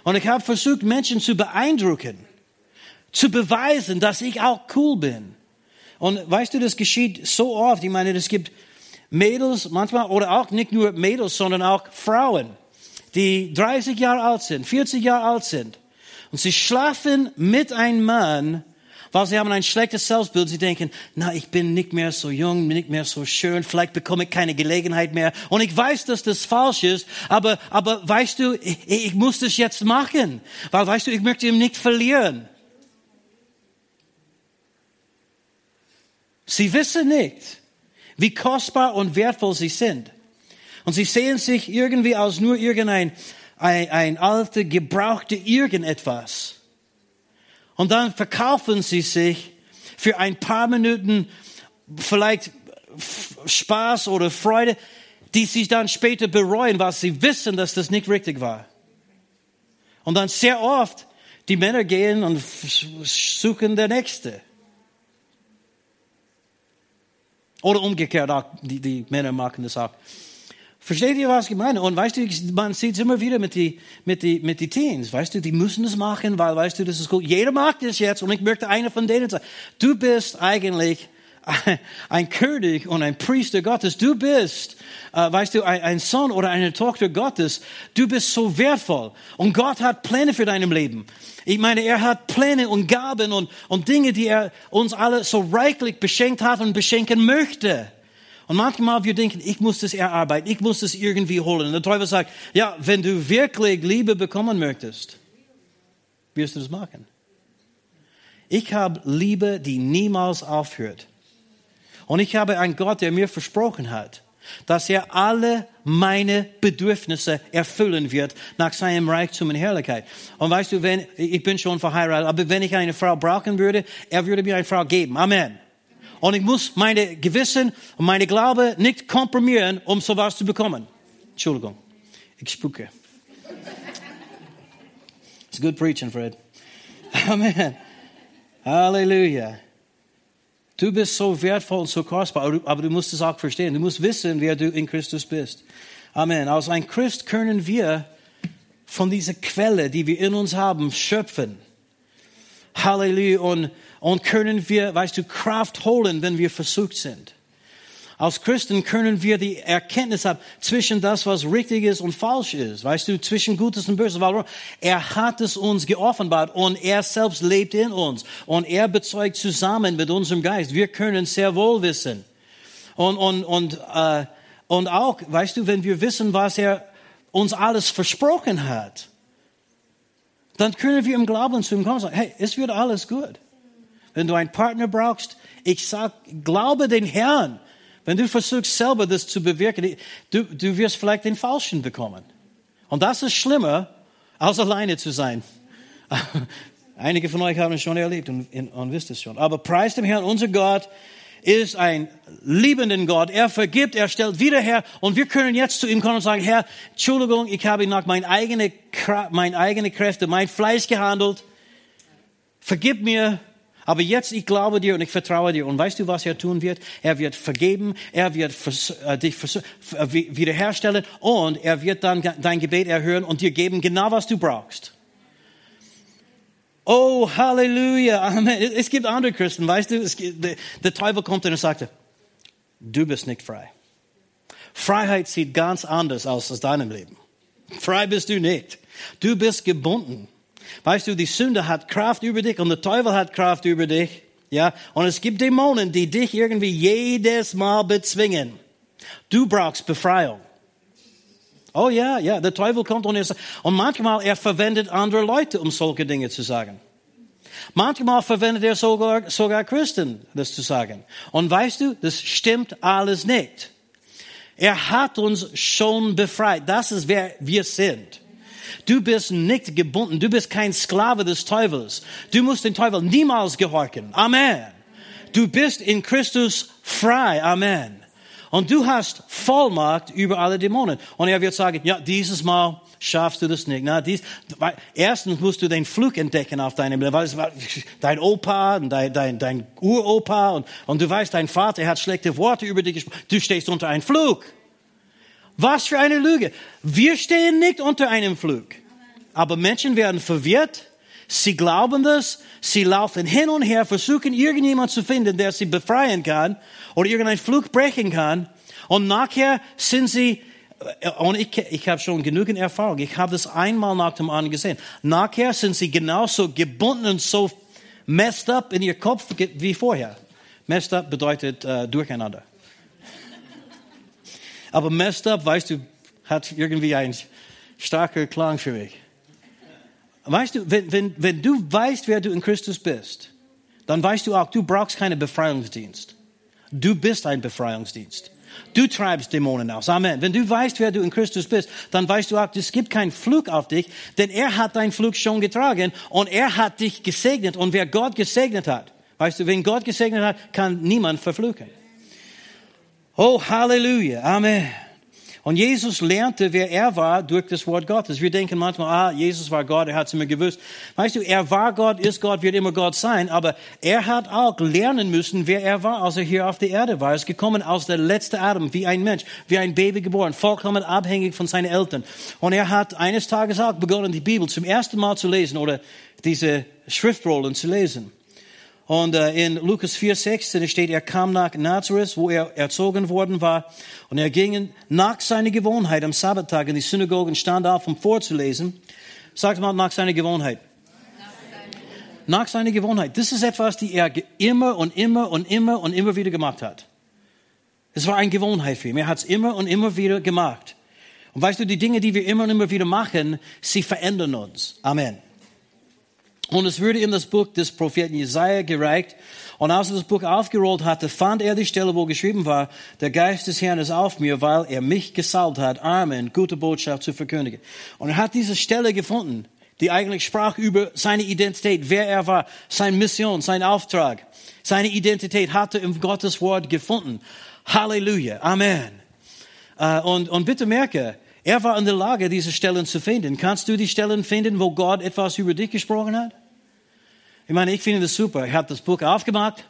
Und ich habe versucht, Menschen zu beeindrucken, zu beweisen, dass ich auch cool bin. Und weißt du, das geschieht so oft. Ich meine, es gibt Mädels manchmal, oder auch nicht nur Mädels, sondern auch Frauen, die 30 Jahre alt sind, 40 Jahre alt sind. Und sie schlafen mit einem Mann, weil sie haben ein schlechtes Selbstbild. Sie denken, na, ich bin nicht mehr so jung, nicht mehr so schön, vielleicht bekomme ich keine Gelegenheit mehr. Und ich weiß, dass das falsch ist, aber, aber weißt du, ich, ich muss das jetzt machen, weil weißt du, ich möchte ihn nicht verlieren. Sie wissen nicht, wie kostbar und wertvoll sie sind. Und sie sehen sich irgendwie als nur irgendein ein, ein alte, gebrauchte irgendetwas. Und dann verkaufen sie sich für ein paar Minuten vielleicht Spaß oder Freude, die sie dann später bereuen, weil sie wissen, dass das nicht richtig war. Und dann sehr oft die Männer gehen und suchen der Nächste. Oder umgekehrt, die, die Männer machen das auch. Versteht ihr, was ich meine? Und weißt du, man sieht es immer wieder mit die, mit die, mit die Teens. Weißt du, die müssen es machen, weil, weißt du, das ist gut. Jeder macht das jetzt und ich möchte einer von denen sein. Du bist eigentlich ein König und ein Priester Gottes. Du bist, äh, weißt du, ein, ein Sohn oder eine Tochter Gottes. Du bist so wertvoll. Und Gott hat Pläne für dein Leben. Ich meine, er hat Pläne und Gaben und, und Dinge, die er uns alle so reichlich beschenkt hat und beschenken möchte. Und manchmal wir denken, ich muss das erarbeiten, ich muss das irgendwie holen. Und der Teufel sagt, ja, wenn du wirklich Liebe bekommen möchtest, wirst du das machen. Ich habe Liebe, die niemals aufhört. Und ich habe einen Gott, der mir versprochen hat, dass er alle meine Bedürfnisse erfüllen wird nach seinem Reichtum und Herrlichkeit. Und weißt du, wenn, ich bin schon verheiratet, aber wenn ich eine Frau brauchen würde, er würde mir eine Frau geben. Amen. Und ich muss meine Gewissen und meine Glaube nicht komprimieren, um sowas zu bekommen. Entschuldigung, ich spuke. It's good preaching, Fred. Amen. Halleluja. Du bist so wertvoll und so kostbar, aber du musst es auch verstehen. Du musst wissen, wer du in Christus bist. Amen. Als ein Christ können wir von dieser Quelle, die wir in uns haben, schöpfen. Halleluja. Und, und können wir, weißt du, Kraft holen, wenn wir versucht sind. Als Christen können wir die Erkenntnis haben zwischen das, was richtig ist und falsch ist. Weißt du, zwischen Gutes und Böses. Warum? Er hat es uns geoffenbart und er selbst lebt in uns. Und er bezeugt zusammen mit unserem Geist. Wir können sehr wohl wissen. Und, und, und, äh, und auch, weißt du, wenn wir wissen, was er uns alles versprochen hat, dann können wir im Glauben zu ihm kommen und sagen, hey, es wird alles gut. Wenn du einen Partner brauchst, ich sag, glaube den Herrn. Wenn du versuchst selber das zu bewirken, du, du wirst vielleicht den Falschen bekommen. Und das ist schlimmer, als alleine zu sein. Einige von euch haben es schon erlebt und, und wisst es schon. Aber preis dem Herrn, unser Gott ist ein liebender Gott. Er vergibt, er stellt wieder her. Und wir können jetzt zu ihm kommen und sagen, Herr, Entschuldigung, ich habe nach meine eigene, meine eigene Kräfte, mein Fleisch gehandelt. Vergib mir. Aber jetzt, ich glaube dir und ich vertraue dir. Und weißt du, was er tun wird? Er wird vergeben, er wird äh, dich äh, wiederherstellen und er wird dann dein Gebet erhören und dir geben genau, was du brauchst. Oh, Halleluja, Amen. Es gibt andere Christen, weißt du, gibt, der, der Teufel kommt und sagt, du bist nicht frei. Freiheit sieht ganz anders aus als deinem Leben. Frei bist du nicht. Du bist gebunden. Weißt du, die Sünde hat Kraft über dich und der Teufel hat Kraft über dich. Ja, und es gibt Dämonen, die dich irgendwie jedes Mal bezwingen. Du brauchst Befreiung. Oh ja, ja, der Teufel kommt und er sagt, und manchmal er verwendet andere Leute, um solche Dinge zu sagen. Manchmal verwendet er sogar, sogar Christen, das zu sagen. Und weißt du, das stimmt alles nicht. Er hat uns schon befreit. Das ist wer wir sind. Du bist nicht gebunden. Du bist kein Sklave des Teufels. Du musst den Teufel niemals gehorchen. Amen. Du bist in Christus frei. Amen. Und du hast Vollmacht über alle Dämonen. Und er wird sagen, ja, dieses Mal schaffst du das nicht. Na, dies, weil, erstens musst du den Flug entdecken auf deinem Leben, weil dein Opa und dein, dein, dein Uropa und, und du weißt, dein Vater hat schlechte Worte über dich gesprochen. Du stehst unter einem Flug. Was für eine Lüge. Wir stehen nicht unter einem Flug. Aber Menschen werden verwirrt. Sie glauben das. Sie laufen hin und her, versuchen irgendjemand zu finden, der sie befreien kann oder irgendein Flug brechen kann. Und nachher sind sie, äh, und ich, ich habe schon genügend Erfahrung, ich habe das einmal nach dem anderen gesehen. Nachher sind sie genauso gebunden und so messed up in ihr Kopf wie vorher. Messed up bedeutet äh, durcheinander. Aber messed up, weißt du, hat irgendwie einen starker Klang für mich. Weißt du, wenn, wenn, wenn du weißt, wer du in Christus bist, dann weißt du auch, du brauchst keinen Befreiungsdienst. Du bist ein Befreiungsdienst. Du treibst Dämonen aus. Amen. Wenn du weißt, wer du in Christus bist, dann weißt du auch, es gibt keinen Flug auf dich, denn er hat deinen Flug schon getragen und er hat dich gesegnet. Und wer Gott gesegnet hat, weißt du, wenn Gott gesegnet hat, kann niemand verfluchen. Oh, Halleluja. Amen. Und Jesus lernte, wer er war, durch das Wort Gottes. Wir denken manchmal, ah, Jesus war Gott, er hat es immer gewusst. Weißt du, er war Gott, ist Gott, wird immer Gott sein, aber er hat auch lernen müssen, wer er war, als er hier auf der Erde war. Er ist gekommen aus der letzten Adam, wie ein Mensch, wie ein Baby geboren, vollkommen abhängig von seinen Eltern. Und er hat eines Tages auch begonnen, die Bibel zum ersten Mal zu lesen oder diese Schriftrollen zu lesen. Und äh, in Lukas 4, 16 steht, er kam nach Nazareth, wo er erzogen worden war. Und er ging nach seiner Gewohnheit am Sabbattag in die Synagogen, stand auf, um vorzulesen. Sagt mal, nach seiner Gewohnheit. Nach seiner Gewohnheit. Das ist etwas, die er immer und immer und immer und immer wieder gemacht hat. Es war eine Gewohnheit für ihn. Er hat es immer und immer wieder gemacht. Und weißt du, die Dinge, die wir immer und immer wieder machen, sie verändern uns. Amen. Und es wurde in das Buch des Propheten Jesaja gereicht. Und als er das Buch aufgerollt hatte, fand er die Stelle, wo geschrieben war, der Geist des Herrn ist auf mir, weil er mich gesalbt hat, Armen, gute Botschaft zu verkündigen. Und er hat diese Stelle gefunden, die eigentlich sprach über seine Identität, wer er war, seine Mission, sein Auftrag. Seine Identität hatte im Gottes Wort gefunden. Halleluja. Amen. Äh, und, und bitte merke, er war in der Lage, diese Stellen zu finden. Kannst du die Stellen finden, wo Gott etwas über dich gesprochen hat? Ich meine, ich finde das super. Ich habe das Buch aufgemacht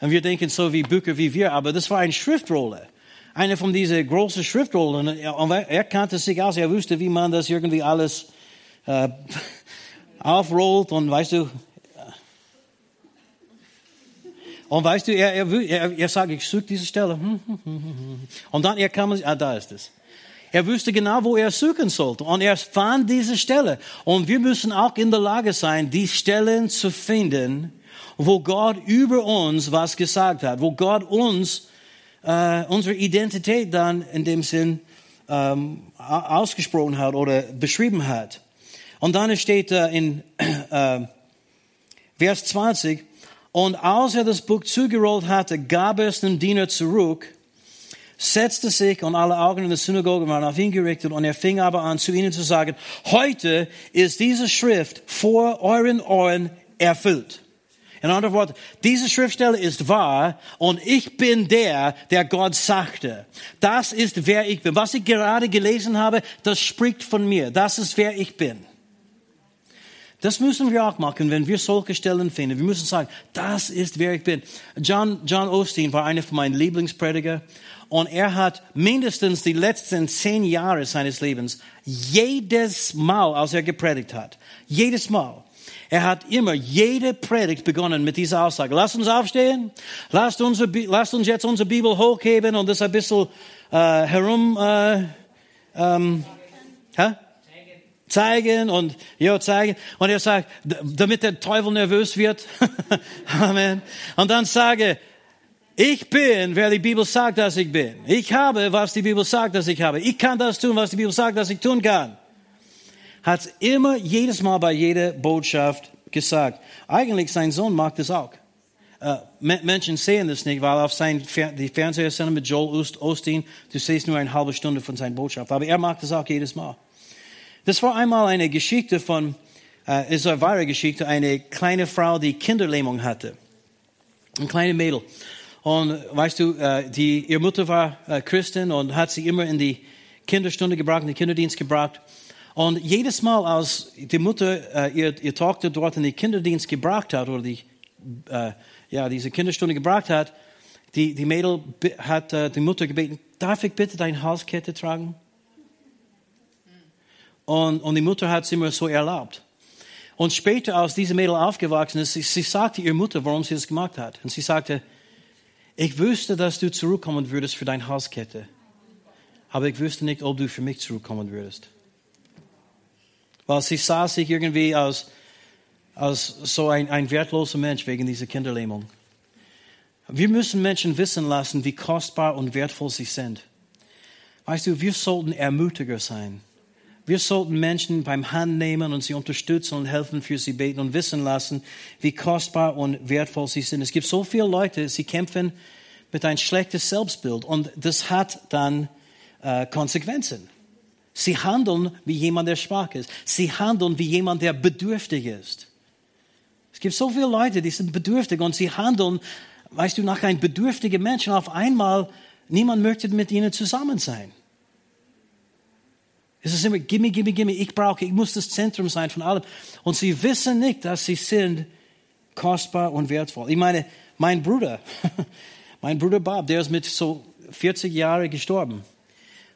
und wir denken so wie Bücher wie wir, aber das war eine Schriftrolle. Eine von diesen großen Schriftrollen. Und er kannte sich aus, er wusste, wie man das irgendwie alles äh, aufrollt und weißt du. Und weißt du, er, er, er, er sagt, ich suche diese Stelle. Und dann er kam, ah, da ist es. Er wusste genau, wo er suchen sollte. Und er fand diese Stelle. Und wir müssen auch in der Lage sein, die Stellen zu finden, wo Gott über uns was gesagt hat, wo Gott uns äh, unsere Identität dann in dem Sinn ähm, ausgesprochen hat oder beschrieben hat. Und dann steht äh, in äh, Vers 20, und als er das Buch zugerollt hatte, gab es dem Diener zurück, setzte sich und alle Augen in der Synagoge waren auf ihn gerichtet und er fing aber an, zu ihnen zu sagen, heute ist diese Schrift vor euren Ohren erfüllt. In anderen Worten, diese Schriftstelle ist wahr und ich bin der, der Gott sagte. Das ist wer ich bin. Was ich gerade gelesen habe, das spricht von mir. Das ist wer ich bin. Das müssen wir auch machen, wenn wir solche Stellen finden. Wir müssen sagen, das ist wer ich bin. John, John Osteen war einer von meinen Lieblingsprediger und er hat mindestens die letzten zehn Jahre seines Lebens jedes Mal, als er gepredigt hat, jedes Mal, er hat immer jede Predigt begonnen mit dieser Aussage. Lasst uns aufstehen, lasst uns, lasst uns jetzt unsere Bibel hochheben und das ein bisschen äh, herum äh, ähm, hä? zeigen und ja zeigen und er sagt, damit der Teufel nervös wird. Amen. Und dann sage, ich bin, wer die Bibel sagt, dass ich bin. Ich habe, was die Bibel sagt, dass ich habe. Ich kann das tun, was die Bibel sagt, dass ich tun kann hat immer jedes Mal bei jeder Botschaft gesagt. Eigentlich sein Sohn mag das auch. Uh, Menschen sehen das nicht, weil auf sein Fer die Fernsehsendung mit Joel Osteen, du siehst nur eine halbe Stunde von seiner Botschaft. Aber er mag das auch jedes Mal. Das war einmal eine Geschichte von, uh, ist eine wahre Geschichte, eine kleine Frau, die Kinderlähmung hatte. Ein kleines Mädel. Und weißt du, uh, die, ihre Mutter war Christin und hat sie immer in die Kinderstunde gebracht, in den Kinderdienst gebracht. Und jedes Mal, als die Mutter äh, ihr, ihr Tochter dort in den Kinderdienst gebracht hat oder die, äh, ja, diese Kinderstunde gebracht hat, die, die Mädel hat äh, die Mutter gebeten, darf ich bitte deine Halskette tragen? Und, und die Mutter hat es immer so erlaubt. Und später, als diese Mädel aufgewachsen ist, sie, sie sagte ihrer Mutter, warum sie das gemacht hat. Und sie sagte, ich wüsste, dass du zurückkommen würdest für deine Halskette. Aber ich wüsste nicht, ob du für mich zurückkommen würdest weil sie sah sich irgendwie als, als so ein, ein wertloser Mensch wegen dieser Kinderlähmung. Wir müssen Menschen wissen lassen, wie kostbar und wertvoll sie sind. Weißt du, wir sollten Ermutiger sein. Wir sollten Menschen beim Hand nehmen und sie unterstützen und helfen, für sie beten und wissen lassen, wie kostbar und wertvoll sie sind. Es gibt so viele Leute, sie kämpfen mit ein schlechtes Selbstbild und das hat dann äh, Konsequenzen. Sie handeln wie jemand, der schwach ist. Sie handeln wie jemand, der bedürftig ist. Es gibt so viele Leute, die sind bedürftig und sie handeln, weißt du, nach einem bedürftigen Menschen. Auf einmal, niemand möchte mit ihnen zusammen sein. Es ist immer, gimme, gimme, gimme, ich brauche, ich muss das Zentrum sein von allem. Und sie wissen nicht, dass sie sind kostbar und wertvoll. Ich meine, mein Bruder, mein Bruder Bob, der ist mit so 40 Jahren gestorben.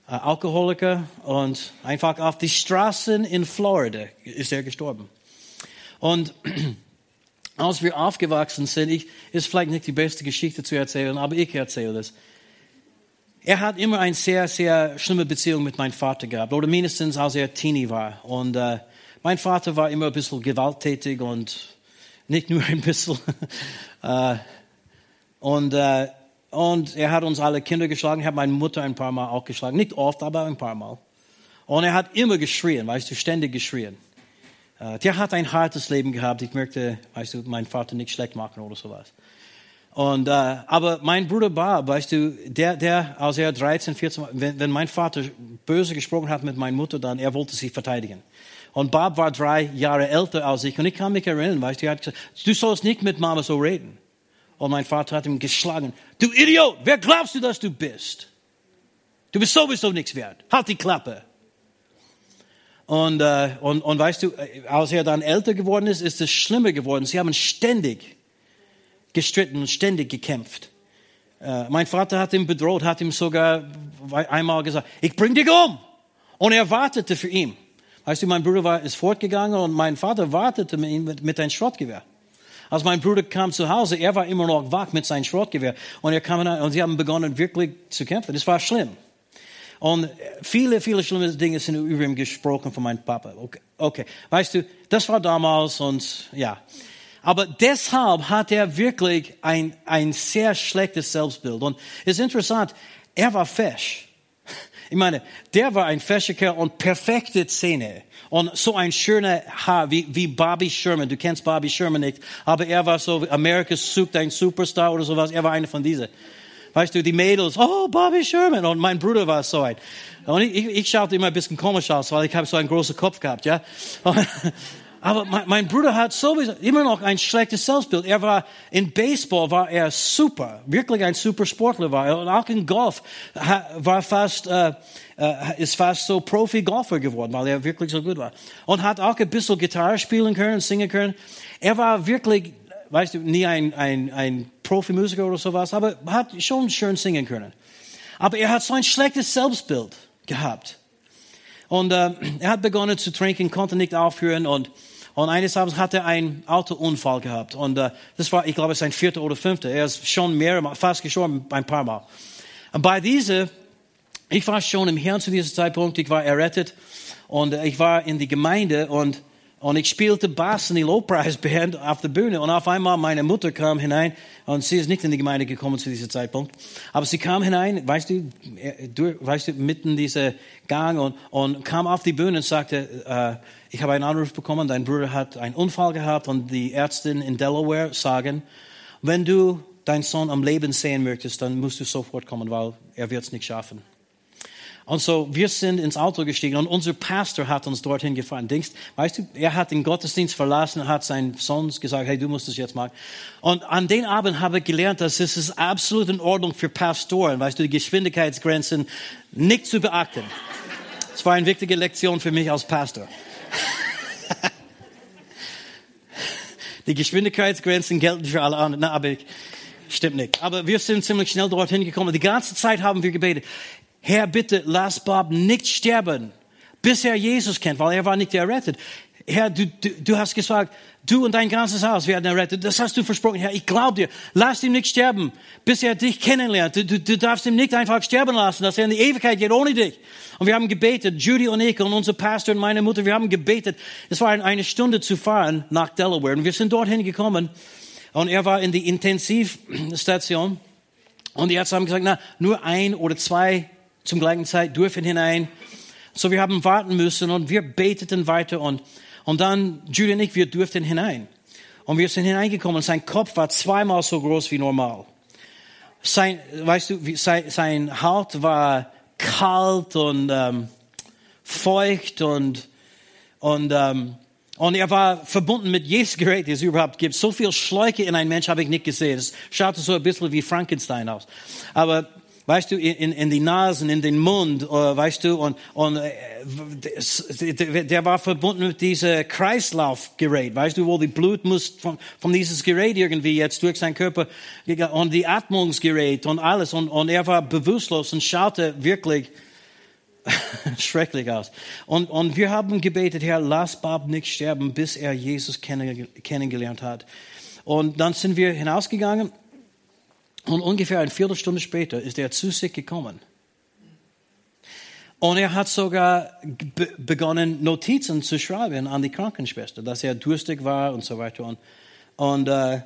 Alkoholiker und einfach auf die Straßen in Florida ist er gestorben. Und als wir aufgewachsen sind, ich, ist vielleicht nicht die beste Geschichte zu erzählen, aber ich erzähle das. Er hat immer eine sehr, sehr schlimme Beziehung mit meinem Vater gehabt, oder mindestens als er Teenie war. Und äh, mein Vater war immer ein bisschen gewalttätig und nicht nur ein bisschen. äh, und äh, und er hat uns alle Kinder geschlagen. Ich habe meine Mutter ein paar Mal auch geschlagen. Nicht oft, aber ein paar Mal. Und er hat immer geschrien, weißt du, ständig geschrien. Äh, der hat ein hartes Leben gehabt. Ich möchte, weißt du, meinen Vater nicht schlecht machen oder sowas. Und, äh, aber mein Bruder Bob, weißt du, der, der, als er 13, 14, wenn, wenn mein Vater böse gesprochen hat mit meiner Mutter, dann er wollte sie verteidigen. Und Bob war drei Jahre älter als ich. Und ich kann mich erinnern, weißt du, er hat gesagt, du sollst nicht mit Mama so reden. Und mein Vater hat ihn geschlagen. Du Idiot, wer glaubst du, dass du bist? Du bist sowieso nichts wert. Halt die Klappe. Und, äh, und, und weißt du, äh, als er dann älter geworden ist, ist es schlimmer geworden. Sie haben ständig gestritten und ständig gekämpft. Äh, mein Vater hat ihn bedroht, hat ihm sogar einmal gesagt, ich bring dich um. Und er wartete für ihn. Weißt du, mein Bruder war, ist fortgegangen und mein Vater wartete mit ihm mit, mit einem Schrottgewehr. Als mein Bruder kam zu Hause, er war immer noch wach mit seinem Schrottgewehr. Und er kam und sie haben begonnen wirklich zu kämpfen. Das war schlimm. Und viele, viele schlimme Dinge sind über ihn gesprochen von meinem Papa. Okay, okay. Weißt du, das war damals und ja. Aber deshalb hat er wirklich ein, ein sehr schlechtes Selbstbild. Und es ist interessant, er war fesch. Ich meine, der war ein fescher Kerl und perfekte Zähne. Und so ein schöner Haar wie, wie Bobby Sherman. Du kennst Bobby Sherman nicht, aber er war so, America sucht ein Superstar oder sowas. Er war einer von diesen. Weißt du, die Mädels, oh, Bobby Sherman. Und mein Bruder war so ein. Und ich, ich, ich schaute immer ein bisschen komisch aus, weil ich habe so einen großen Kopf gehabt, ja. Aber mein, mein, Bruder hat sowieso immer noch ein schlechtes Selbstbild. Er war in Baseball war er super, wirklich ein super Sportler war er. Und auch in Golf war fast, äh, äh, ist fast so Profi-Golfer geworden, weil er wirklich so gut war. Und hat auch ein bisschen Gitarre spielen können, singen können. Er war wirklich, weißt du, nie ein, ein, ein Profimusiker oder sowas, aber hat schon schön singen können. Aber er hat so ein schlechtes Selbstbild gehabt. Und äh, er hat begonnen zu trinken, konnte nicht aufhören und und eines Abends hat er einen Autounfall gehabt. Und äh, das war, ich glaube, sein vierter oder fünfter. Er ist schon mehr, fast gestorben, ein paar Mal. Und bei dieser, ich war schon im Herrn zu diesem Zeitpunkt, ich war errettet. Und äh, ich war in die Gemeinde und und ich spielte Bass in die Lobpreisband auf der Bühne. Und auf einmal meine Mutter kam hinein. Und sie ist nicht in die Gemeinde gekommen zu diesem Zeitpunkt. Aber sie kam hinein, weißt du, äh, du weißt du, mitten dieser Gang und, und kam auf die Bühne und sagte, äh, ich habe einen Anruf bekommen, dein Bruder hat einen Unfall gehabt und die Ärztin in Delaware sagen, wenn du deinen Sohn am Leben sehen möchtest, dann musst du sofort kommen, weil er wird es nicht schaffen. Und so, wir sind ins Auto gestiegen und unser Pastor hat uns dorthin gefahren. Denkst, weißt du, er hat den Gottesdienst verlassen, hat seinen Sohn gesagt, hey, du musst es jetzt machen. Und an den Abend habe ich gelernt, dass es ist absolut in Ordnung für Pastoren, weißt du, die Geschwindigkeitsgrenzen nicht zu beachten. Das war eine wichtige Lektion für mich als Pastor. die Geschwindigkeitsgrenzen gelten für alle anderen, Na, aber ich, stimmt nicht. Aber wir sind ziemlich schnell dorthin gekommen. Die ganze Zeit haben wir gebetet. Herr, bitte lass Bob nicht sterben, bis er Jesus kennt, weil er war nicht errettet. Herr, du, du, du hast gesagt, du und dein ganzes Haus werden errettet. Das hast du versprochen. Herr, ich glaube dir. Lass ihn nicht sterben, bis er dich kennenlernt. Du, du, du darfst ihn nicht einfach sterben lassen, dass er in die Ewigkeit geht ohne dich. Und wir haben gebetet, Judy und ich und unser Pastor und meine Mutter, wir haben gebetet. Es war eine Stunde zu fahren nach Delaware. Und wir sind dorthin gekommen. Und er war in die Intensivstation. Und die Ärzte haben gesagt, na, nur ein oder zwei zum gleichen Zeit dürfen hinein. So wir haben warten müssen und wir beteten weiter und, und dann Judy und ich, wir durften hinein. Und wir sind hineingekommen und sein Kopf war zweimal so groß wie normal. Sein, weißt du, sein, sein Haut war kalt und ähm, feucht und, und, ähm, und er war verbunden mit jedes Gerät, das es überhaupt gibt. So viel Schläuche in einem Mensch habe ich nicht gesehen. Es schaute so ein bisschen wie Frankenstein aus. Aber weißt du, in, in die Nasen, in den Mund, äh, weißt du, und, und äh, der war verbunden mit diesem Kreislaufgerät, weißt du, wo die Blut muss von, von dieses Gerät irgendwie jetzt durch seinen Körper und die Atmungsgerät und alles und, und er war bewusstlos und schaute wirklich schrecklich aus. Und, und wir haben gebetet, Herr, lass Bob nicht sterben, bis er Jesus kennengelernt hat. Und dann sind wir hinausgegangen und ungefähr eine Viertelstunde später ist er zu sich gekommen. Und er hat sogar begonnen, Notizen zu schreiben an die Krankenschwester, dass er durstig war und so weiter. Und, und, äh,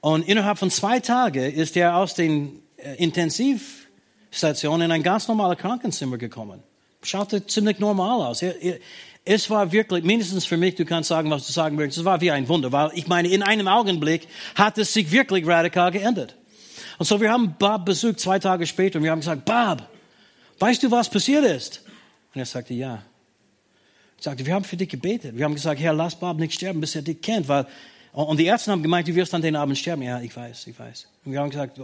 und innerhalb von zwei Tagen ist er aus den äh, Intensivstationen in ein ganz normales Krankenzimmer gekommen. Schaute ziemlich normal aus. Er, er, es war wirklich, mindestens für mich, du kannst sagen, was du sagen möchtest, es war wie ein Wunder, weil ich meine, in einem Augenblick hat es sich wirklich radikal geändert. Und so, wir haben Bob besucht zwei Tage später und wir haben gesagt, Bob, weißt du, was passiert ist? Und er sagte, ja. Ich sagte, wir haben für dich gebetet. Wir haben gesagt, Herr, lass Bob nicht sterben, bis er dich kennt. Weil, und die Ärzte haben gemeint, du wirst an den Abend sterben. Ja, ich weiß, ich weiß. Und wir haben gesagt,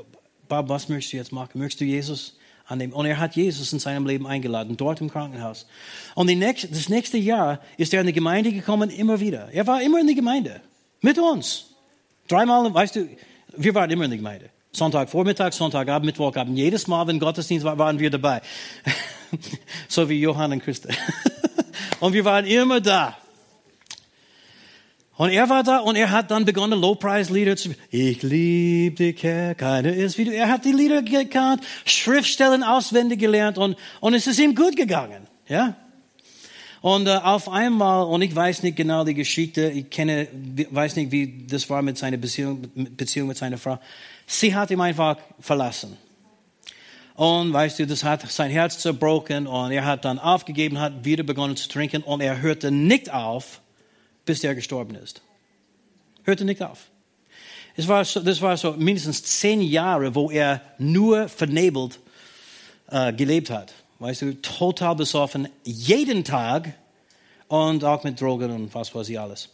Bob, was möchtest du jetzt machen? Möchtest du Jesus annehmen? Und er hat Jesus in seinem Leben eingeladen, dort im Krankenhaus. Und nächste, das nächste Jahr ist er in die Gemeinde gekommen, immer wieder. Er war immer in die Gemeinde. Mit uns. Dreimal, weißt du, wir waren immer in der Gemeinde. Sonntagvormittag, Sonntagabend, Mittwochabend. Jedes Mal, wenn Gottesdienst war, waren wir dabei. so wie Johann und Christa. und wir waren immer da. Und er war da und er hat dann begonnen, Low-Price-Lieder zu Ich liebe dich, Herr, keiner ist wie du. Er hat die Lieder gekannt, Schriftstellen auswendig gelernt und, und es ist ihm gut gegangen. Ja? Und äh, auf einmal, und ich weiß nicht genau die Geschichte, ich kenne, weiß nicht, wie das war mit seiner Beziehung, Beziehung mit seiner Frau. Sie hat ihn einfach verlassen. Und weißt du, das hat sein Herz zerbrochen und er hat dann aufgegeben, hat wieder begonnen zu trinken und er hörte nicht auf, bis er gestorben ist. Hörte nicht auf. Es war so, das war so mindestens zehn Jahre, wo er nur vernebelt äh, gelebt hat. Weißt du, total besoffen, jeden Tag und auch mit Drogen und was weiß ich alles.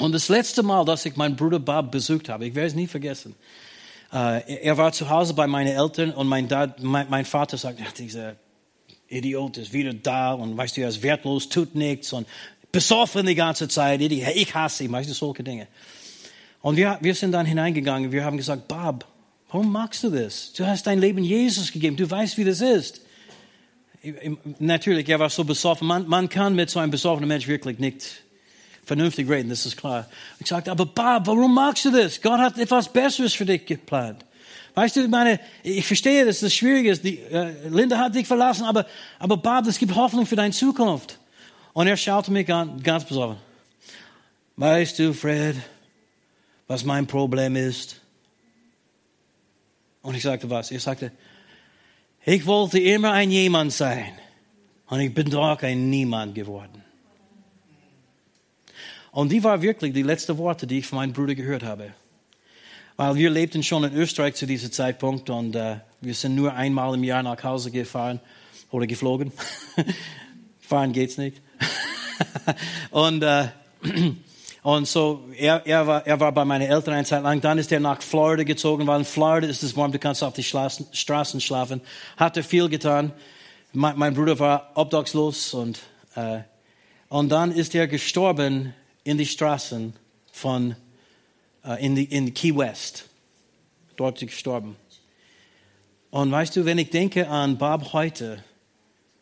Und das letzte Mal, dass ich meinen Bruder Bob besucht habe, ich werde es nie vergessen. Äh, er war zu Hause bei meinen Eltern und mein, Dad, mein, mein Vater sagt, ach, dieser Idiot ist wieder da und weißt du, er ist wertlos, tut nichts und besoffen die ganze Zeit. Ich hasse ihn, weißt du, solche Dinge. Und wir, wir sind dann hineingegangen, wir haben gesagt, Bob, warum magst du das? Du hast dein Leben Jesus gegeben, du weißt, wie das ist. Natürlich, er war so besoffen. Man, man kann mit so einem besoffenen Mensch wirklich nicht vernünftig reden, das ist klar. Ich sagte, aber Bob, warum magst du das? Gott hat etwas Besseres für dich geplant. Weißt du, meine, ich verstehe, dass das schwierig ist. Die, äh, Linda hat dich verlassen, aber, aber Bob, es gibt Hoffnung für deine Zukunft. Und er schaute mich an, ganz besoffen. Weißt du, Fred, was mein Problem ist? Und ich sagte, was? Ich sagte, ich wollte immer ein Jemand sein. Und ich bin doch ein Niemand geworden. Und die war wirklich die letzten Worte, die ich von meinem Bruder gehört habe. Weil wir lebten schon in Österreich zu diesem Zeitpunkt und äh, wir sind nur einmal im Jahr nach Hause gefahren oder geflogen. Fahren geht's nicht. und, äh, und so, er, er, war, er war bei meinen Eltern eine Zeit lang. Dann ist er nach Florida gezogen, weil in Florida ist es warm, du kannst auf die Straßen, Straßen schlafen. Hat er viel getan. Mein, mein Bruder war obdachlos und, äh, und dann ist er gestorben in die Straßen von, äh, in, die, in Key West. Dort gestorben. Und weißt du, wenn ich denke an Bob heute,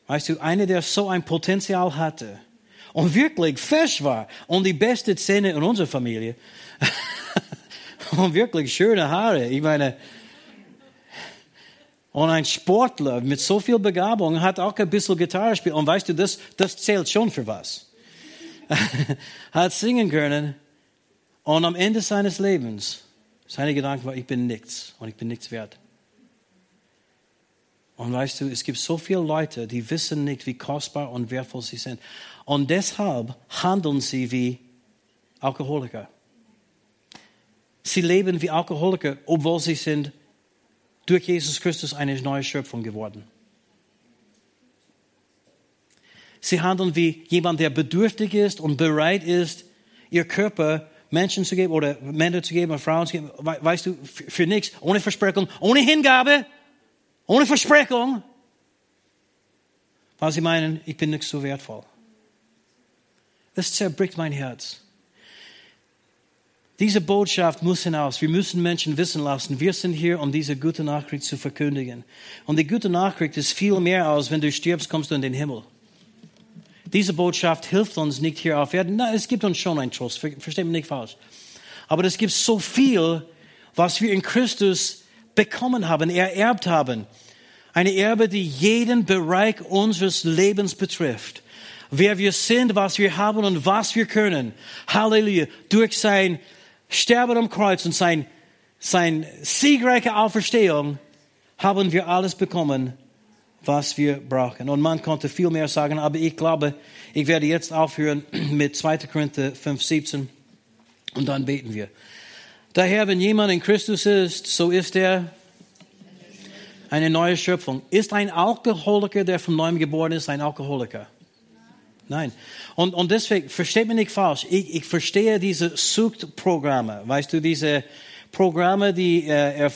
weißt du, einer, der so ein Potenzial hatte, und wirklich fesch war und die beste Zähne in unserer Familie und wirklich schöne Haare. Ich meine, und ein Sportler mit so viel Begabung hat auch ein bisschen Gitarre gespielt. Und weißt du, das, das zählt schon für was. hat singen können. Und am Ende seines Lebens, seine Gedanken war, ich bin nichts und ich bin nichts wert. Und weißt du, es gibt so viele Leute, die wissen nicht, wie kostbar und wertvoll sie sind. Und deshalb handeln sie wie Alkoholiker. Sie leben wie Alkoholiker, obwohl sie sind durch Jesus Christus eine neue Schöpfung geworden. Sie handeln wie jemand, der bedürftig ist und bereit ist, ihr Körper Menschen zu geben oder Männer zu geben oder Frauen zu geben, weißt du, für, nichts, ohne Versprechung, ohne Hingabe, ohne Versprechung, weil sie meinen, ich bin nicht so wertvoll. Das zerbricht mein Herz. Diese Botschaft muss hinaus. Wir müssen Menschen wissen lassen, wir sind hier, um diese gute Nachricht zu verkündigen. Und die gute Nachricht ist viel mehr als, wenn du stirbst, kommst du in den Himmel. Diese Botschaft hilft uns nicht hier auf Erden. Nein, es gibt uns schon einen Trost, versteht mich nicht falsch. Aber es gibt so viel, was wir in Christus bekommen haben, ererbt haben. Eine Erbe, die jeden Bereich unseres Lebens betrifft wer wir sind, was wir haben und was wir können. Halleluja. Durch sein Sterben am Kreuz und sein, sein siegreiche Auferstehung haben wir alles bekommen, was wir brauchen. Und man konnte viel mehr sagen, aber ich glaube, ich werde jetzt aufhören mit 2. Korinther 5, 17 und dann beten wir. Daher, wenn jemand in Christus ist, so ist er eine neue Schöpfung. Ist ein Alkoholiker, der von neuem geboren ist, ein Alkoholiker? Nein. Und, und deswegen, versteht mich nicht falsch, ich, ich verstehe diese Suchtprogramme, weißt du, diese Programme, die äh,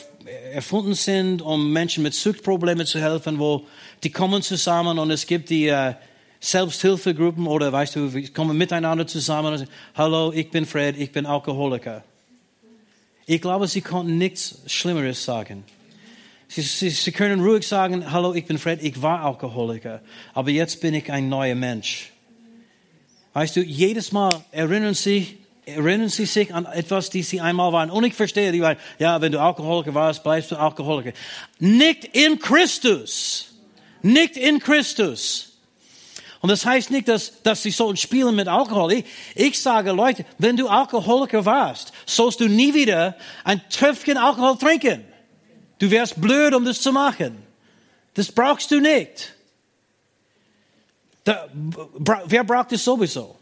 erfunden sind, um Menschen mit Suchtproblemen zu helfen, wo die kommen zusammen und es gibt die äh, Selbsthilfegruppen oder weißt du, wir kommen miteinander zusammen und sagen, hallo, ich bin Fred, ich bin Alkoholiker. Ich glaube, sie konnten nichts Schlimmeres sagen. Sie, sie, sie können ruhig sagen, hallo, ich bin Fred, ich war Alkoholiker, aber jetzt bin ich ein neuer Mensch. Weißt du, jedes Mal erinnern Sie Erinnern Sie sich an etwas, die Sie einmal waren? Und ich verstehe, die waren, ja, wenn du Alkoholiker warst, bleibst du Alkoholiker. Nicht in Christus. Nicht in Christus. Und das heißt nicht, dass, dass sie sollen spielen mit Alkohol. Ich, sage, Leute, wenn du Alkoholiker warst, sollst du nie wieder ein Tröpfchen Alkohol trinken. Du wärst blöd, um das zu machen. Das brauchst du nicht. Da, wer braucht es sowieso?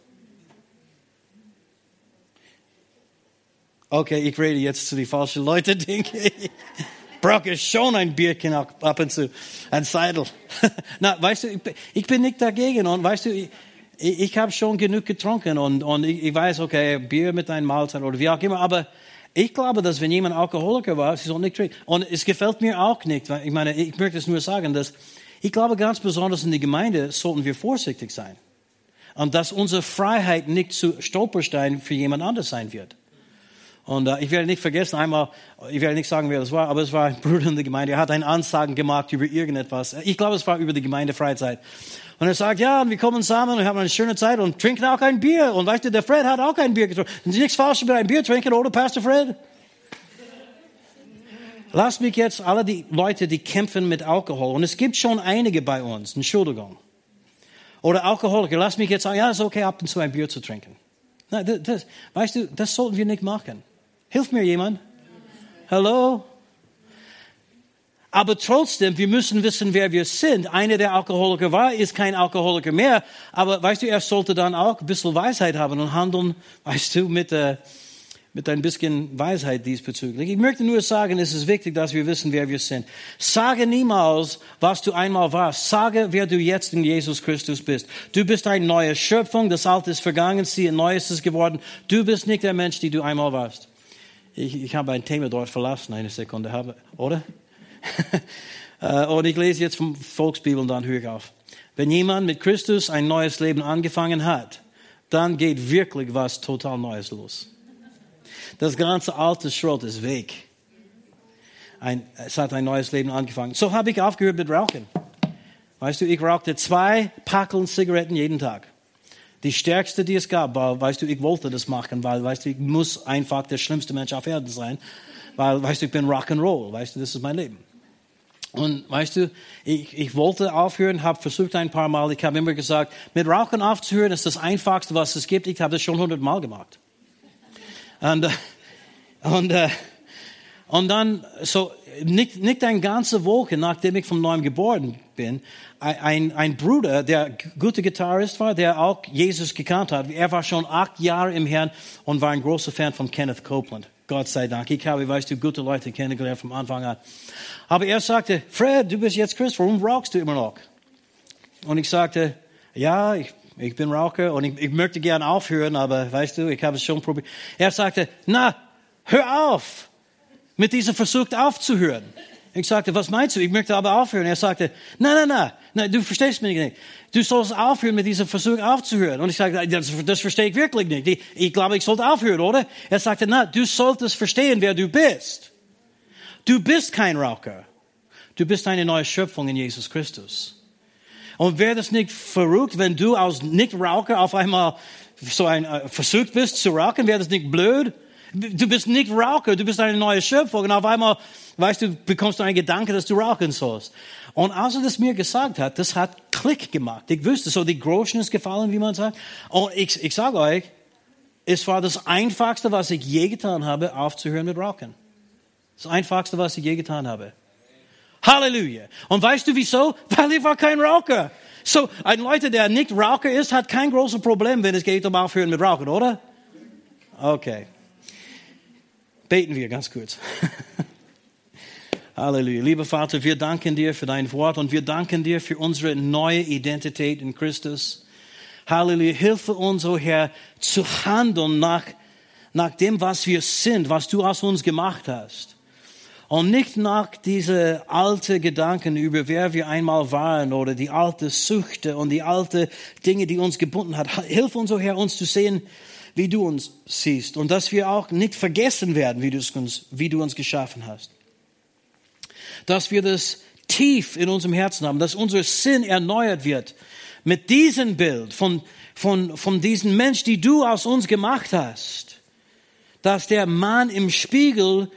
Okay, ich rede jetzt zu den falschen Leuten, denke ich. Brauche schon ein Bierchen ab und zu, ein Seidel. Na, weißt du, ich bin nicht dagegen und weißt du, ich, ich habe schon genug getrunken und, und ich, ich weiß, okay, Bier mit einem Mahlzeit oder wie auch immer, aber ich glaube, dass wenn jemand Alkoholiker war, sie soll nicht trinken. Und es gefällt mir auch nicht, weil ich meine, ich möchte es nur sagen, dass ich glaube ganz besonders in der Gemeinde sollten wir vorsichtig sein. Und dass unsere Freiheit nicht zu Stolperstein für jemand anders sein wird. Und äh, ich werde nicht vergessen, einmal, ich werde nicht sagen, wer das war, aber es war ein Bruder in der Gemeinde, er hat einen Ansagen gemacht über irgendetwas. Ich glaube, es war über die Gemeindefreizeit. Und er sagt, ja, wir kommen zusammen und haben eine schöne Zeit und trinken auch ein Bier. Und weißt du, der Fred hat auch ein Bier getrunken. Ist nichts falsch mit einem Bier trinken, oder Pastor Fred? Lass mich jetzt alle die Leute, die kämpfen mit Alkohol, und es gibt schon einige bei uns, Entschuldigung. Oder Alkoholiker, lass mich jetzt sagen, ja, ist okay, ab und zu ein Bier zu trinken. Das, das, weißt du, das sollten wir nicht machen. Hilft mir jemand? Hallo? Aber trotzdem, wir müssen wissen, wer wir sind. Einer, der Alkoholiker war, ist kein Alkoholiker mehr. Aber weißt du, er sollte dann auch ein bisschen Weisheit haben und handeln, weißt du, mit, äh, mit ein bisschen Weisheit diesbezüglich. Ich möchte nur sagen, es ist wichtig, dass wir wissen, wer wir sind. Sage niemals, was du einmal warst. Sage, wer du jetzt in Jesus Christus bist. Du bist eine neue Schöpfung. Das Alte ist vergangen, siehe, Neues ist geworden. Du bist nicht der Mensch, die du einmal warst. Ich, ich habe ein Thema dort verlassen, eine Sekunde, habe, oder? Äh, und ich lese jetzt vom Volksbibel und dann höre ich auf. Wenn jemand mit Christus ein neues Leben angefangen hat, dann geht wirklich was total Neues los. Das ganze alte Schrott ist weg. Ein, es hat ein neues Leben angefangen. So habe ich aufgehört mit Rauchen. Weißt du, ich rauchte zwei Packeln Zigaretten jeden Tag. Die stärkste, die es gab, war, weißt du, ich wollte das machen, weil, weißt du, ich muss einfach der schlimmste Mensch auf Erden sein, weil, weißt du, ich bin Rock'n'Roll, weißt du, das ist mein Leben. Und weißt du, ich, ich wollte aufhören, habe versucht ein paar Mal, ich habe immer gesagt, mit Rauchen aufzuhören ist das Einfachste, was es gibt. Ich habe das schon hundert Mal gemacht. Und, äh, und, äh, und dann, so, nicht, nicht eine ganze Woche, nachdem ich von neuem geboren bin, ein, ein Bruder, der gute Gitarrist war, der auch Jesus gekannt hat. Er war schon acht Jahre im Herrn und war ein großer Fan von Kenneth Copeland. Gott sei Dank. Ich habe, weißt du, gute Leute kennengelernt vom Anfang an. Aber er sagte, Fred, du bist jetzt Christ, warum rauchst du immer noch? Und ich sagte, ja, ich, ich bin Raucher und ich, ich möchte gern aufhören, aber weißt du, ich habe es schon probiert. Er sagte, na, hör auf, mit diesem Versuch aufzuhören. Ich sagte, was meinst du? Ich möchte aber aufhören. Er sagte, nein, nein, nein, nein, du verstehst mich nicht. Du sollst aufhören, mit diesem Versuch aufzuhören. Und ich sagte, das, das verstehe ich wirklich nicht. Ich, ich glaube, ich sollte aufhören, oder? Er sagte, na, du solltest verstehen, wer du bist. Du bist kein Raucher. Du bist eine neue Schöpfung in Jesus Christus. Und wäre das nicht verrückt, wenn du als Nicht-Raucher auf einmal so ein äh, versucht bist zu rauchen? Wäre das nicht blöd? Du bist nicht Raucher, du bist eine neue Schöpfung. Und auf einmal, weißt du, bekommst du einen Gedanke, dass du rauchen sollst. Und als er das mir gesagt hat, das hat Klick gemacht. Ich wusste, so die Groschen ist gefallen, wie man sagt. Und ich, ich sage euch, es war das Einfachste, was ich je getan habe, aufzuhören mit Rauchen. Das Einfachste, was ich je getan habe. Halleluja. Und weißt du wieso? Weil ich war kein Raucher. So, ein Leute, der nicht Raucher ist, hat kein großes Problem, wenn es geht um Aufhören mit Rauchen, oder? Okay. Beten wir ganz kurz. Halleluja. Lieber Vater, wir danken dir für dein Wort und wir danken dir für unsere neue Identität in Christus. Halleluja. Hilfe uns, o oh Herr, zu handeln nach, nach dem, was wir sind, was du aus uns gemacht hast. Und nicht nach diese alte Gedanken über wer wir einmal waren oder die alte Süchte und die alte Dinge, die uns gebunden hat. Hilf uns, o oh Herr, uns zu sehen, wie du uns siehst und dass wir auch nicht vergessen werden, wie du uns, wie du uns geschaffen hast. Dass wir das tief in unserem Herzen haben, dass unser Sinn erneuert wird, mit diesem Bild von, von, von diesem Mensch, die du aus uns gemacht hast, dass der Mann im Spiegel,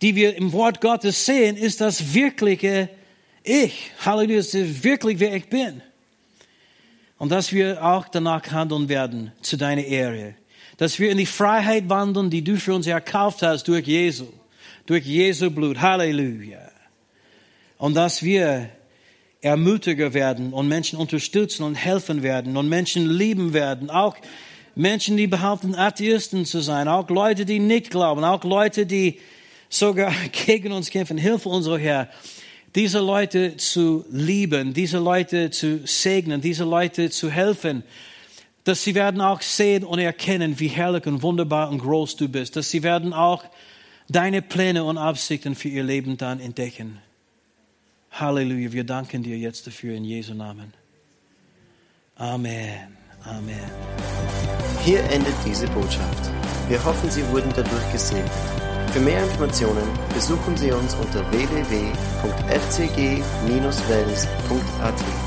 die wir im Wort Gottes sehen, ist das wirkliche Ich. Halleluja, ist wirklich, wer ich bin. Und dass wir auch danach handeln werden, zu deiner Ehre. Dass wir in die Freiheit wandeln, die du für uns erkauft hast durch Jesu. Durch Jesu Blut. Halleluja. Und dass wir ermutiger werden und Menschen unterstützen und helfen werden und Menschen lieben werden. Auch Menschen, die behaupten, Atheisten zu sein. Auch Leute, die nicht glauben. Auch Leute, die sogar gegen uns kämpfen. Hilfe unser Herr diese Leute zu lieben, diese Leute zu segnen, diese Leute zu helfen, dass sie werden auch sehen und erkennen, wie herrlich und wunderbar und groß du bist, dass sie werden auch deine Pläne und Absichten für ihr Leben dann entdecken. Halleluja, wir danken dir jetzt dafür in Jesu Namen. Amen. Amen. Hier endet diese Botschaft. Wir hoffen, Sie wurden dadurch gesegnet. Für mehr Informationen besuchen Sie uns unter www.fcg-wells.at.